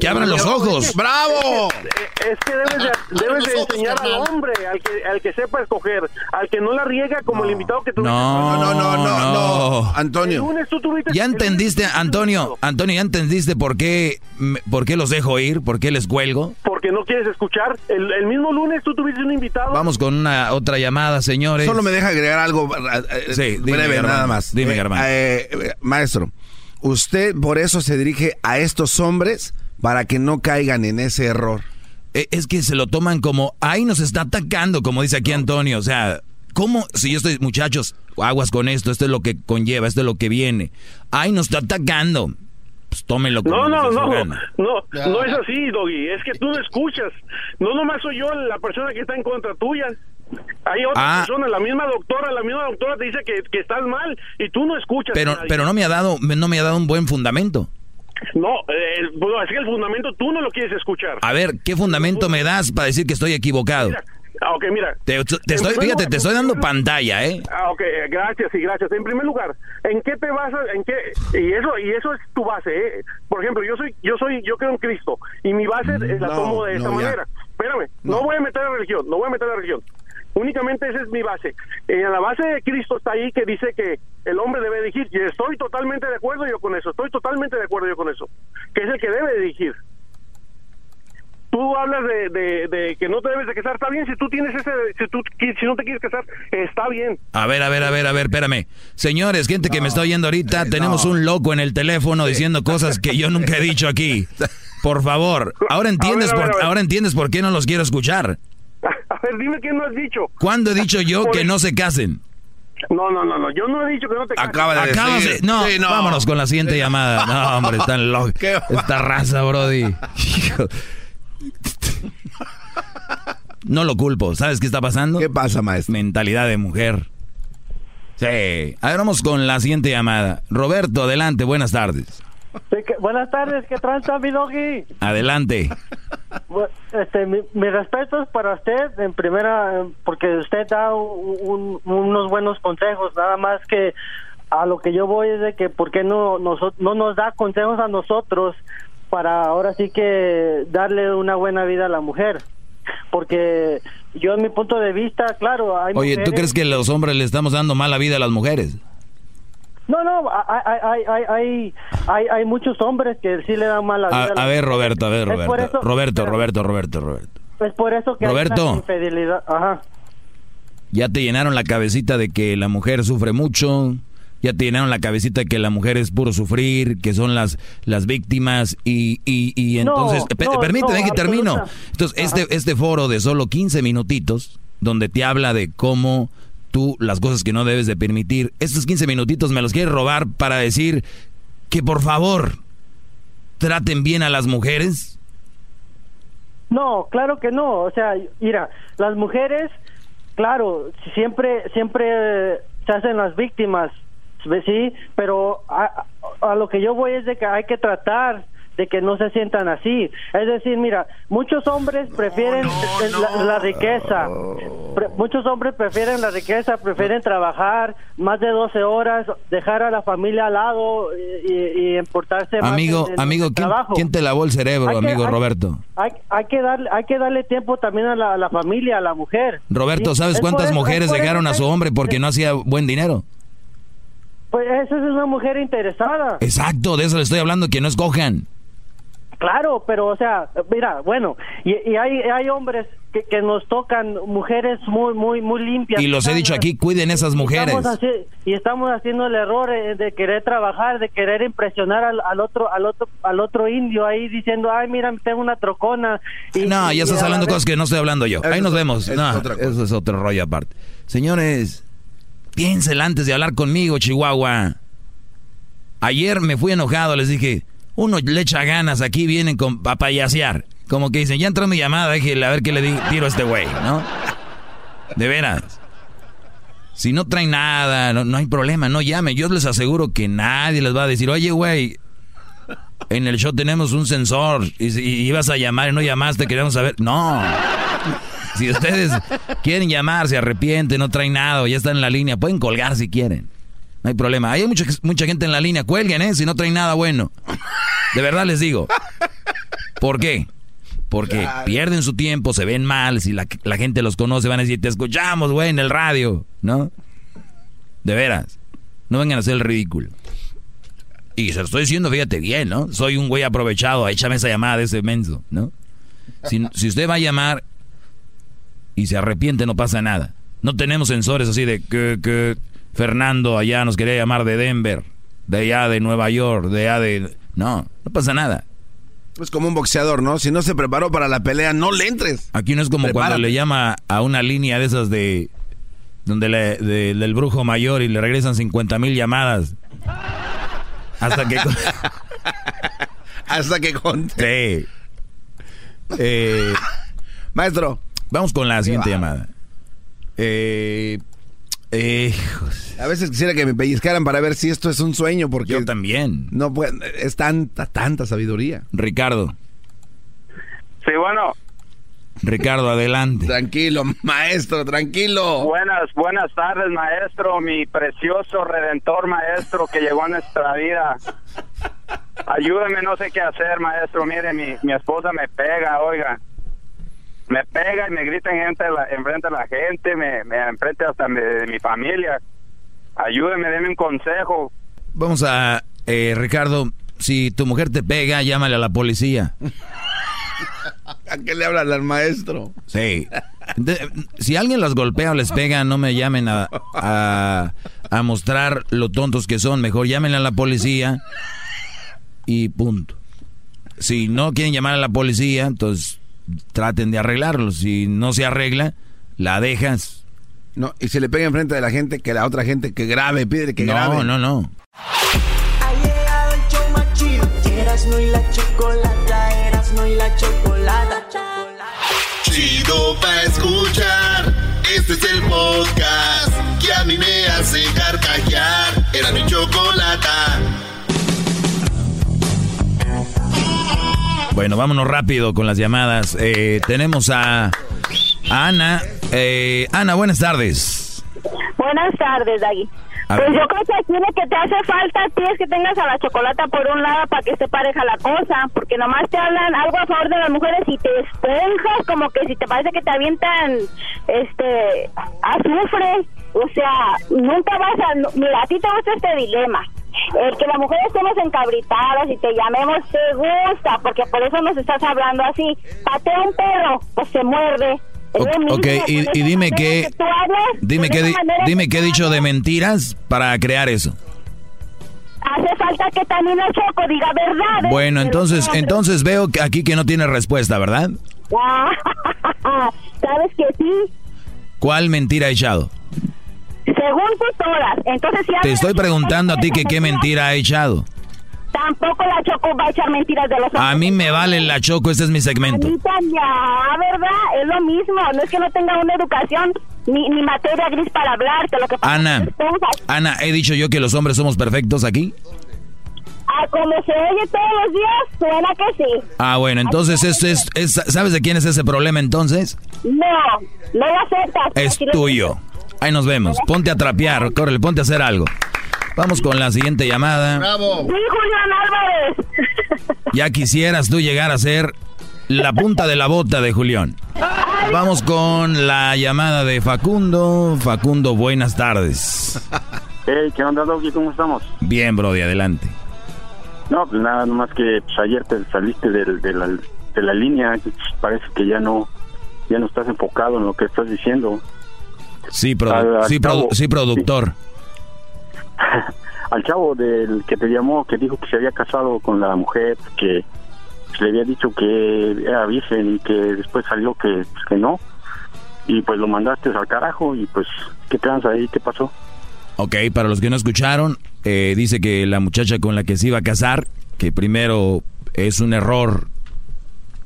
Que abran los ojos. ¡Bravo! Es que debes de, debes de ojos, enseñar al hombre, al que, al que sepa escoger, al que no la riega como el invitado que tuviste. No, no, no, no, no. El lunes tú tuviste- Ya entendiste, Antonio, Antonio, ya entendiste por qué, me- por qué los dejo ir, por qué les cuelgo. Porque no quieres escuchar. El, el mismo lunes tú tuviste un invitado. Vamos con una otra llamada, señores. Solo me deja agregar algo eh, Sí, breve, nada más. Dime, Eh, Germán. eh, eh, maestro, usted por eso se dirige a estos hombres para que no caigan en ese error. E- Es que se lo toman como, ahí nos está atacando, como dice aquí Antonio. O sea, ¿cómo? Si yo estoy, muchachos, aguas con esto, esto es lo que conlleva, esto es lo que viene. Ahí nos está atacando. Pues tómenlo como No, no, no, no, no es así, Doggy. Es que tú no escuchas. No nomás soy yo la persona que está en contra tuya. Hay otra Ah. persona, la misma doctora, la misma doctora te dice que, que estás mal y tú no escuchas. a Pero, pero no me ha dado, no me ha dado un buen fundamento. No, eh, bueno, es que el fundamento tú no lo quieres escuchar. A ver, ¿qué fundamento me das para decir que estoy equivocado? Ah, ok, mira. Te, estoy, fíjate, lugar- te estoy dando pantalla, ¿eh? Ah, ok, eh, gracias y gracias. En primer lugar, ¿en qué te basas? ¿En qué? Y eso y eso es tu base, ¿eh? Por ejemplo, yo soy yo soy yo creo en Cristo y mi base eh, la no, tomo de esta no, ya. manera. Espérame, no. voy a meter la religión, no voy a meter la religión. Únicamente esa es mi base. En la base de Cristo está ahí que dice que el hombre debe dirigir y estoy totalmente de acuerdo yo con eso. Estoy totalmente de acuerdo yo con eso. Que es el que debe dirigir. Tú hablas de, de, de que no te debes de casar, está bien. Si tú tienes ese, si tú si no te quieres casar, está bien. A ver, a ver, a ver, a ver, espérame. Señores, gente que me está oyendo ahorita, tenemos un loco en el teléfono diciendo cosas que yo nunca he dicho aquí. Por favor, ahora entiendes, A ver, a ver, por, ahora entiendes por qué no los quiero escuchar. A ver, dime qué no has dicho. ¿Cuándo he dicho yo que no se casen? No, no, no, no. Yo no he dicho que no te cases. Acabas de- no, Sí, no. vámonos con la siguiente llamada. No, hombre, están locos. Qué Esta raza, Brody. No lo culpo. ¿Sabes qué está pasando? ¿Qué pasa, maestro? Mentalidad de mujer. Sí. A ver, vamos con la siguiente llamada. Roberto, adelante, buenas tardes. Sí, que- buenas tardes, ¿qué tranza, mi doggy? Adelante. Este, mi, mi respeto es para usted, en primera, porque usted da un- un- unos buenos consejos, nada más que a lo que yo voy es de que por qué no, noso- no nos da consejos a nosotros para ahora sí que darle una buena vida a la mujer. Porque yo en mi punto de vista, claro, hay Oye, ¿tú crees que los hombres le estamos dando mala vida a las mujeres? No, no, hay, hay, hay, hay, muchos hombres que sí le dan mala vida. A, ver, Roberto, a ver, Roberto. Roberto, Roberto, Roberto, Roberto. Es por eso que Roberto. hay infidelidad. Ajá. Ya te llenaron la cabecita de que la mujer sufre mucho. Ya te llenaron la cabecita de que la mujer es puro sufrir, que son las, las víctimas y, y, y No, entonces, pe- no, permíteme no, que termino. Entonces, este, este foro de solo 15 minutitos, donde te habla de cómo tú, las cosas que no debes de permitir, estos 15 minutitos me los quieres robar para decir que por favor traten bien a las mujeres. No, claro que no. O sea, mira, las mujeres, claro, siempre, siempre se hacen las víctimas, sí, pero a, a lo que yo voy es de que hay que tratar de que no se sientan así. Es decir, mira, muchos hombres prefieren la, la riqueza. Pre- muchos hombres prefieren la riqueza, prefieren trabajar más de 12 horas, dejar a la familia al lado y, y- importarse más Amigo, en- en amigo, ¿quién, quién te lavó el cerebro, Hay que- amigo hay- Roberto? Hay, hay que darle hay que darle tiempo también a la, a la familia, a la mujer. Roberto. ¿sabes cuántas eso- mujeres dejaron a su que- hombre porque no hacía buen dinero? Pues esa es una mujer interesada. Exacto, de eso le estoy hablando, que no escojan. Claro, pero o sea, mira, bueno, y, y hay, hay hombres que, que nos tocan mujeres muy muy muy limpias. Y los he dicho aquí, cuiden esas mujeres. Estamos y estamos haciendo el error eh, de querer trabajar, de querer impresionar al, al otro al otro al otro indio ahí diciendo, "Ay, mira, tengo una trocona." Y, No, y- ya estás hablando cosas que no estoy hablando yo. Ahí nos es- vemos. eso es No, otra cosa. eso es otro rollo aparte. Señores, piénsela antes de hablar conmigo, Chihuahua. Ayer me fui enojado, les dije, uno le echa ganas, aquí vienen con, a. Como que dicen, ya entró mi llamada, déjale a ver qué le tiro a este güey, ¿no? De veras. Si no traen nada, no, hay problema, no llame. Yo les aseguro que nadie les va a decir, oye, güey, en el show tenemos un sensor y, ibas a llamar y no llamaste, queremos saber. No. Si ustedes quieren llamar, se arrepienten, no traen nada ya están en la línea, pueden colgar si quieren. No hay problema. Hay mucha, mucha gente en la línea, cuelguen, ¿eh? Si no traen nada bueno. De verdad les digo. ¿Por qué? Porque pierden su tiempo, se ven mal, si la, la, gente los conoce van a decir, te escuchamos, güey, en el radio, ¿no? De veras. No vengan a hacer el ridículo. Y se lo estoy diciendo, fíjate bien, ¿no? Soy un güey aprovechado, échame esa llamada de ese menso, ¿no? Si, si usted va a llamar y se arrepiente, no pasa nada. No tenemos sensores así de que, que Fernando allá nos quería llamar de Denver, de allá de Nueva York, de allá de... No, no pasa nada. Es como un boxeador, ¿no? Si no se preparó para la pelea, no le entres. Aquí no es como cuando le llama a una línea de esas de... Donde le, del brujo mayor y le regresan 50 mil llamadas. Hasta que... Hasta que conte. Sí. Eh, Maestro. Vamos con la siguiente llamada. Eh, a veces quisiera que me pellizcaran para ver si esto es un sueño, porque... Yo también. No es tanta, tanta sabiduría. Ricardo. Sí, bueno. Ricardo, adelante. Tranquilo, maestro, tranquilo. Buenas, buenas tardes, maestro, mi precioso redentor maestro que llegó a nuestra vida. Ayúdame, no sé qué hacer, maestro. Mire, mi, mi esposa me pega, oiga me pega y me grita en gente, enfrente de la gente, me, me enfrente hasta de, mi familia. Ayúdeme, déme un consejo. Vamos a, eh, Ricardo, si tu mujer te pega, llámale a la policía. ¿A qué le hablan al maestro? Sí. si alguien las golpea o les pega, no me llamen a, a, a mostrar lo tontos que son. Mejor llámenle a la policía y punto. Si no quieren llamar a la policía, entonces traten de arreglarlo. Si no se arregla, la dejas. No, y se le pega enfrente de la gente, que la otra gente que grabe, pide que grabe. No, no, no. Ha llegado el show más chido. no y la chocolata, Erasmo y la chocolata. Chido pa' escuchar. Este es el podcast que a mí me hace carcajear. Era mi chocolata. Bueno, vámonos rápido con las llamadas. Eh, tenemos a, Ana. Eh, Ana, buenas tardes. Buenas tardes, Dagui. Pues yo creo que aquí lo que te hace falta a ti es que tengas a la chocolata por un lado para que esté pareja la cosa, porque nomás te hablan algo a favor de las mujeres y te esponjas como que si te parece que te avientan este azufre, o sea, nunca vas a... Mira, a ti te gusta este dilema el que las mujeres estemos encabritadas y te llamemos te gusta, porque por eso nos estás hablando así. Patea un perro, pues se muerde. ok, y, dime qué, dime qué, dime qué he dicho de mentiras para crear eso. Hace falta que también el Choco diga verdad. Bueno, entonces, entonces veo que aquí que no tiene respuesta, ¿verdad? ¿Sabes que sí? ¿Cuál mentira he echado? Según tú todas. Entonces, Te estoy preguntando a ti que qué mentira ha echado. Tampoco la Choco va a echar mentiras de los hombres. A mí me vale la Choco, este es mi segmento. ya, ¿verdad? Es lo mismo. No es que no tenga una educación ni, ni materia gris para hablarte. Lo que pasa Ana, Ana, he dicho yo que los hombres somos perfectos aquí. Ah, como se oye todos los días, suena que sí. Ah, bueno, entonces es, es, ¿sabes de quién es ese problema entonces? No, no lo aceptas. Es tuyo. Ahí nos vemos. Ponte a trapear, córrele, ponte a hacer algo. Vamos con la siguiente llamada. ¡Bravo! Sí, Julián Álvarez. Ya quisieras tú llegar a ser la punta de la bota de Julián. Vamos con la llamada de Facundo. Facundo, buenas tardes. Hey, ¿qué onda, Doggy? ¿Cómo estamos? Bien, Brody, adelante. No, pues nada más que pues, ayer te saliste de, la, de la línea. Parece que ya no, ya no estás enfocado en lo que estás diciendo. Sí, sí, productor. al chavo del que te llamó, que dijo que se había casado con la mujer, que le había dicho que era virgen y que después salió que, que no. Y pues lo mandaste al carajo y pues, ¿qué tranza ahí? ¿Qué pasó? Ok, para los que no escucharon, eh, dice que la muchacha con la que se iba a casar, que primero es un error,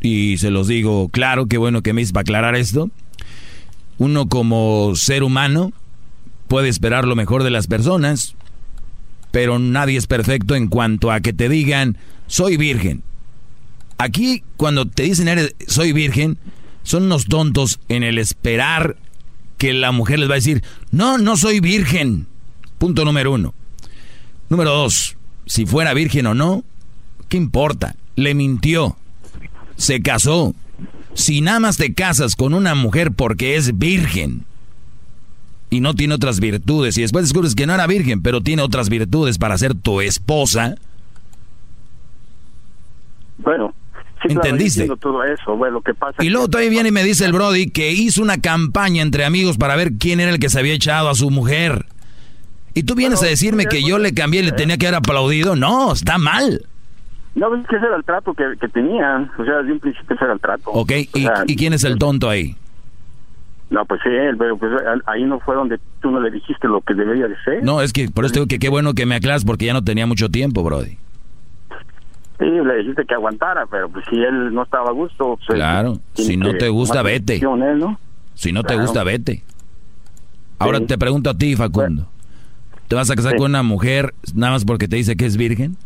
y se los digo claro, qué bueno que me hice para aclarar esto. Uno como ser humano puede esperar lo mejor de las personas, pero nadie es perfecto en cuanto a que te digan, soy virgen. Aquí, cuando te dicen, eres, soy virgen, son unos tontos en el esperar que la mujer les va a decir, no, no soy virgen. Punto número uno. Número dos, si fuera virgen o no, ¿qué importa? Le mintió, se casó. Si nada más te casas con una mujer porque es virgen y no tiene otras virtudes y después descubres que no era virgen, pero tiene otras virtudes para ser tu esposa. Bueno, ¿Entendiste? todo eso. Bueno, lo que pasa y luego todavía viene y me dice el Brody que hizo una campaña entre amigos para ver quién era el que se había echado a su mujer. Y tú vienes a decirme que yo le cambié y le tenía que haber aplaudido. No, está mal. No, es que ese era el trato que, que tenían. O sea, desde un principio ese era el trato. Ok, ¿Y, ¿y quién es el tonto ahí? No, pues sí, pero pues ahí no fue donde tú no le dijiste lo que debería de ser. No, es que por eso digo que qué bueno que me aclaras porque ya no tenía mucho tiempo, Brody. Sí, le dijiste que aguantara, pero pues si él no estaba a gusto... Pues, claro, si no te gusta, vete. Si no te gusta, vete. Ahora te pregunto a ti, Facundo. ¿Te vas a casar con una mujer nada más porque te dice que es virgen?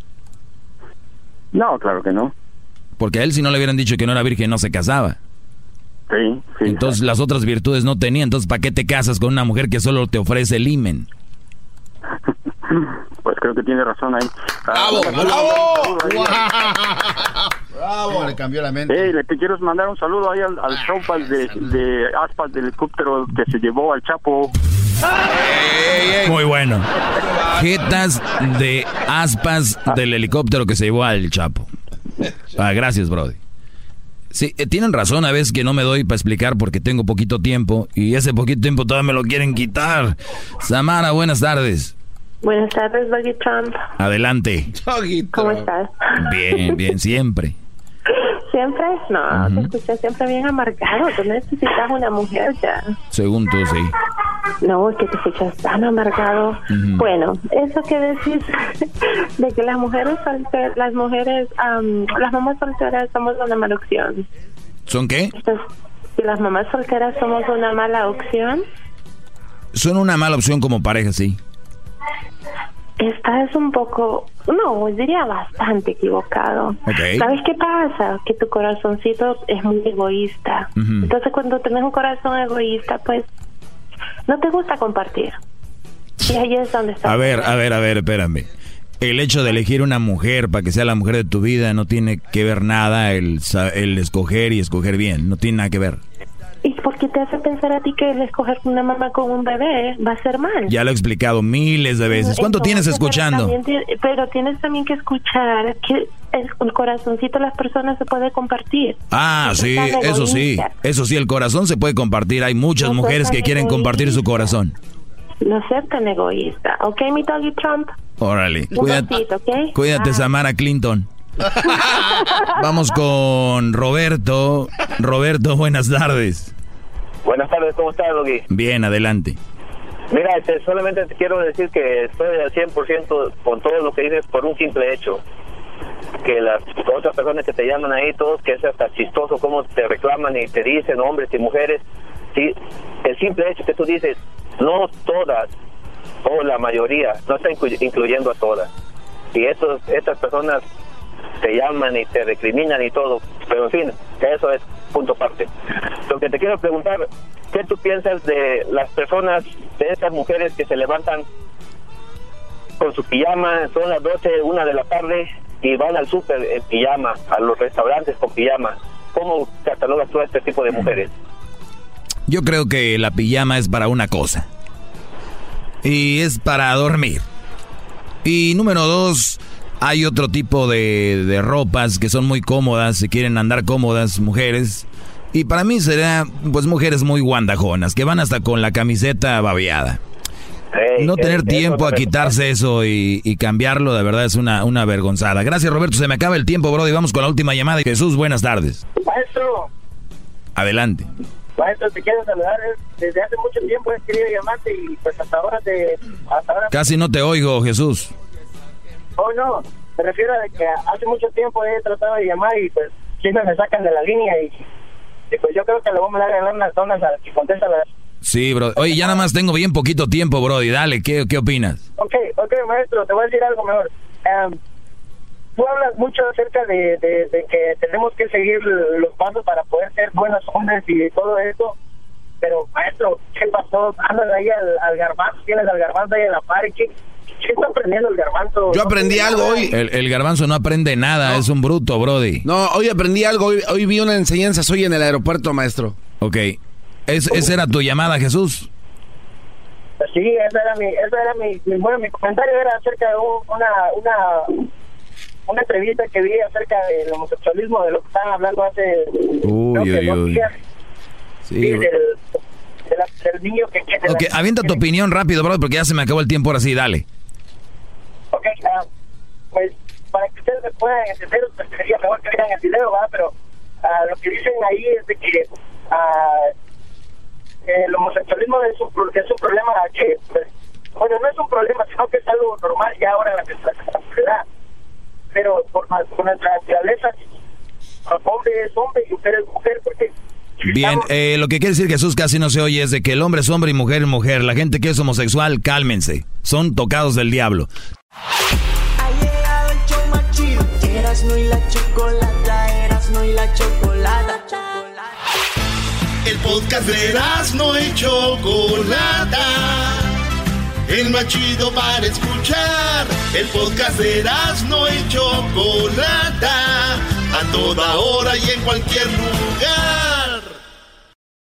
No, claro que no. Porque a él si no le hubieran dicho que no era virgen no se casaba. Sí, sí. Entonces las otras virtudes no tenía. Entonces, ¿para qué te casas con una mujer que solo te ofrece el imen? Pues creo que tiene razón ahí. ¡Bravo! ¡Bravo! ¡Bravo! Le cambió la mente. Hey, le te quiero mandar un saludo ahí al, al show de, de aspas del helicóptero que se llevó al Chapo. Muy bueno. Jetas de aspas del helicóptero que se llevó al Chapo. Ah, gracias, Brody. Sí, eh, tienen razón a veces que no me doy para explicar porque tengo poquito tiempo y ese poquito tiempo todavía me lo quieren quitar. Samara, buenas tardes. Buenas tardes, Doggy Trump. Adelante. ¿Cómo estás? Bien, bien, siempre. ¿Siempre? No, te escuchas siempre bien amargado. Tú necesitas una mujer ya. Según tú, sí. No, es que te escuchas tan amargado. Bueno, eso que decís de que las mujeres solteras, las mujeres, las mamás solteras somos una mala opción. ¿Son qué? Si las mamás solteras somos una mala opción. Son una mala opción como pareja, sí. Estás un poco, no, diría bastante equivocado. ¿Sabes qué pasa? Que tu corazoncito es muy egoísta. Entonces cuando tienes un corazón egoísta, pues no te gusta compartir. Y ahí es donde está. A ver, a ver, a ver, espérame. El hecho de elegir una mujer para que sea la mujer de tu vida no tiene que ver nada el, el escoger y escoger bien. No tiene nada que ver. ¿Y por qué te hace pensar a ti que el escoger una mamá con un bebé va a ser mal? Ya lo he explicado miles de veces. ¿Cuánto tienes escuchando? Pero, tienes también que escuchar que el corazoncito de las personas se puede compartir. Ah, sí, eso sí. Eso sí, el corazón se puede compartir. Hay muchas mujeres que quieren compartir su corazón. No seas tan egoísta, ¿ok, mi doggy Trump? Órale, cuídate, cuídate Samara Clinton. Vamos con Roberto. Roberto, buenas tardes. Buenas tardes, ¿cómo estás, Doggy? Bien, adelante. Mira, este, solamente te quiero decir que estoy al 100% con todo lo que dices por un simple hecho. Que las otras personas que te llaman ahí, todos, que es hasta chistoso cómo te reclaman y te dicen hombres y mujeres. Sí, el simple hecho que tú dices, no todas, o la mayoría, no está incluyendo a todas. Y estos, estas personas te llaman y te recriminan y todo, pero en fin, eso es punto aparte. Lo que te quiero preguntar, ¿qué tú piensas de las personas, de esas mujeres que se levantan con su pijama, son las 12, una de la tarde y van al súper en pijama, a los restaurantes con pijama? ¿Cómo catalogas tú a este tipo de mujeres? Yo creo que la pijama es para una cosa. Y es para dormir. Y número dos, hay otro tipo de, de ropas que son muy cómodas, si quieren andar cómodas, mujeres. Y para mí serían, pues, mujeres muy guandajonas, que van hasta con la camiseta babeada. no tener tiempo a quitarse eso y, cambiarlo, de verdad es una, una vergonzada. Gracias, Roberto. Se me acaba el tiempo, bro. Y vamos con la última llamada. Jesús, buenas tardes. Maestro. Adelante. Maestro, te quiero saludar. Desde hace mucho tiempo he querido llamarte y pues hasta ahora te... Hasta ahora... Casi no te oigo, Jesús. Oh, no, me refiero a que hace mucho tiempo he tratado de llamar y pues siempre me sacan de la línea y, pues yo creo que le vamos a dar unas zonas a que contesta las... Sí, bro. Oye, ya nada más tengo bien poquito tiempo, bro, y dale, ¿qué, qué opinas? Ok, ok, maestro, te voy a decir algo mejor. Em, tú hablas mucho acerca de, de, que tenemos que seguir los pasos para poder ser buenos hombres y todo eso, pero maestro, ¿qué pasó? Andas ahí al, al garbanzo, tienes al garbanzo ahí en la par, ¿qué, ¿qué está aprendiendo el garbanzo? Yo aprendí algo hoy. El, garbanzo no aprende nada, es un bruto, Brody. No, hoy aprendí algo, hoy, vi una enseñanza, soy en el aeropuerto, maestro. Ok, ¿Es, ¿esa era tu llamada, Jesús? Sí, ese era mi, ese era mi, bueno, mi comentario era acerca de una, una una entrevista que vi acerca del homosexualismo, de lo que estaban hablando hace uy, uy, uy. Sí, del, del, niño que... que ok, avienta tu opinión rápido, bro, porque ya se me acabó el tiempo ahora sí, dale. Ok, pues para que ustedes me puedan entender, pues sería mejor que vean el video, ¿verdad? Pero uh, lo que dicen ahí es de que uh, el homosexualismo es un, es un problema que, pues, bueno, no es un problema, sino que es algo normal ya ahora en la sociedad pero por, por nuestra naturaleza, hombre es hombre y mujer es mujer, porque... Bien, eh, lo que quiere decir Jesús casi no se oye es de que el hombre es hombre y mujer es mujer. La gente que es homosexual, cálmense. Son tocados del diablo. Ha llegado el show más chido. Erasno y la chocolata, Erasno y la chocolata. El podcast de Erasno y chocolata el más chido para escuchar. El podcast de no y Chocolata, a toda hora y en cualquier lugar.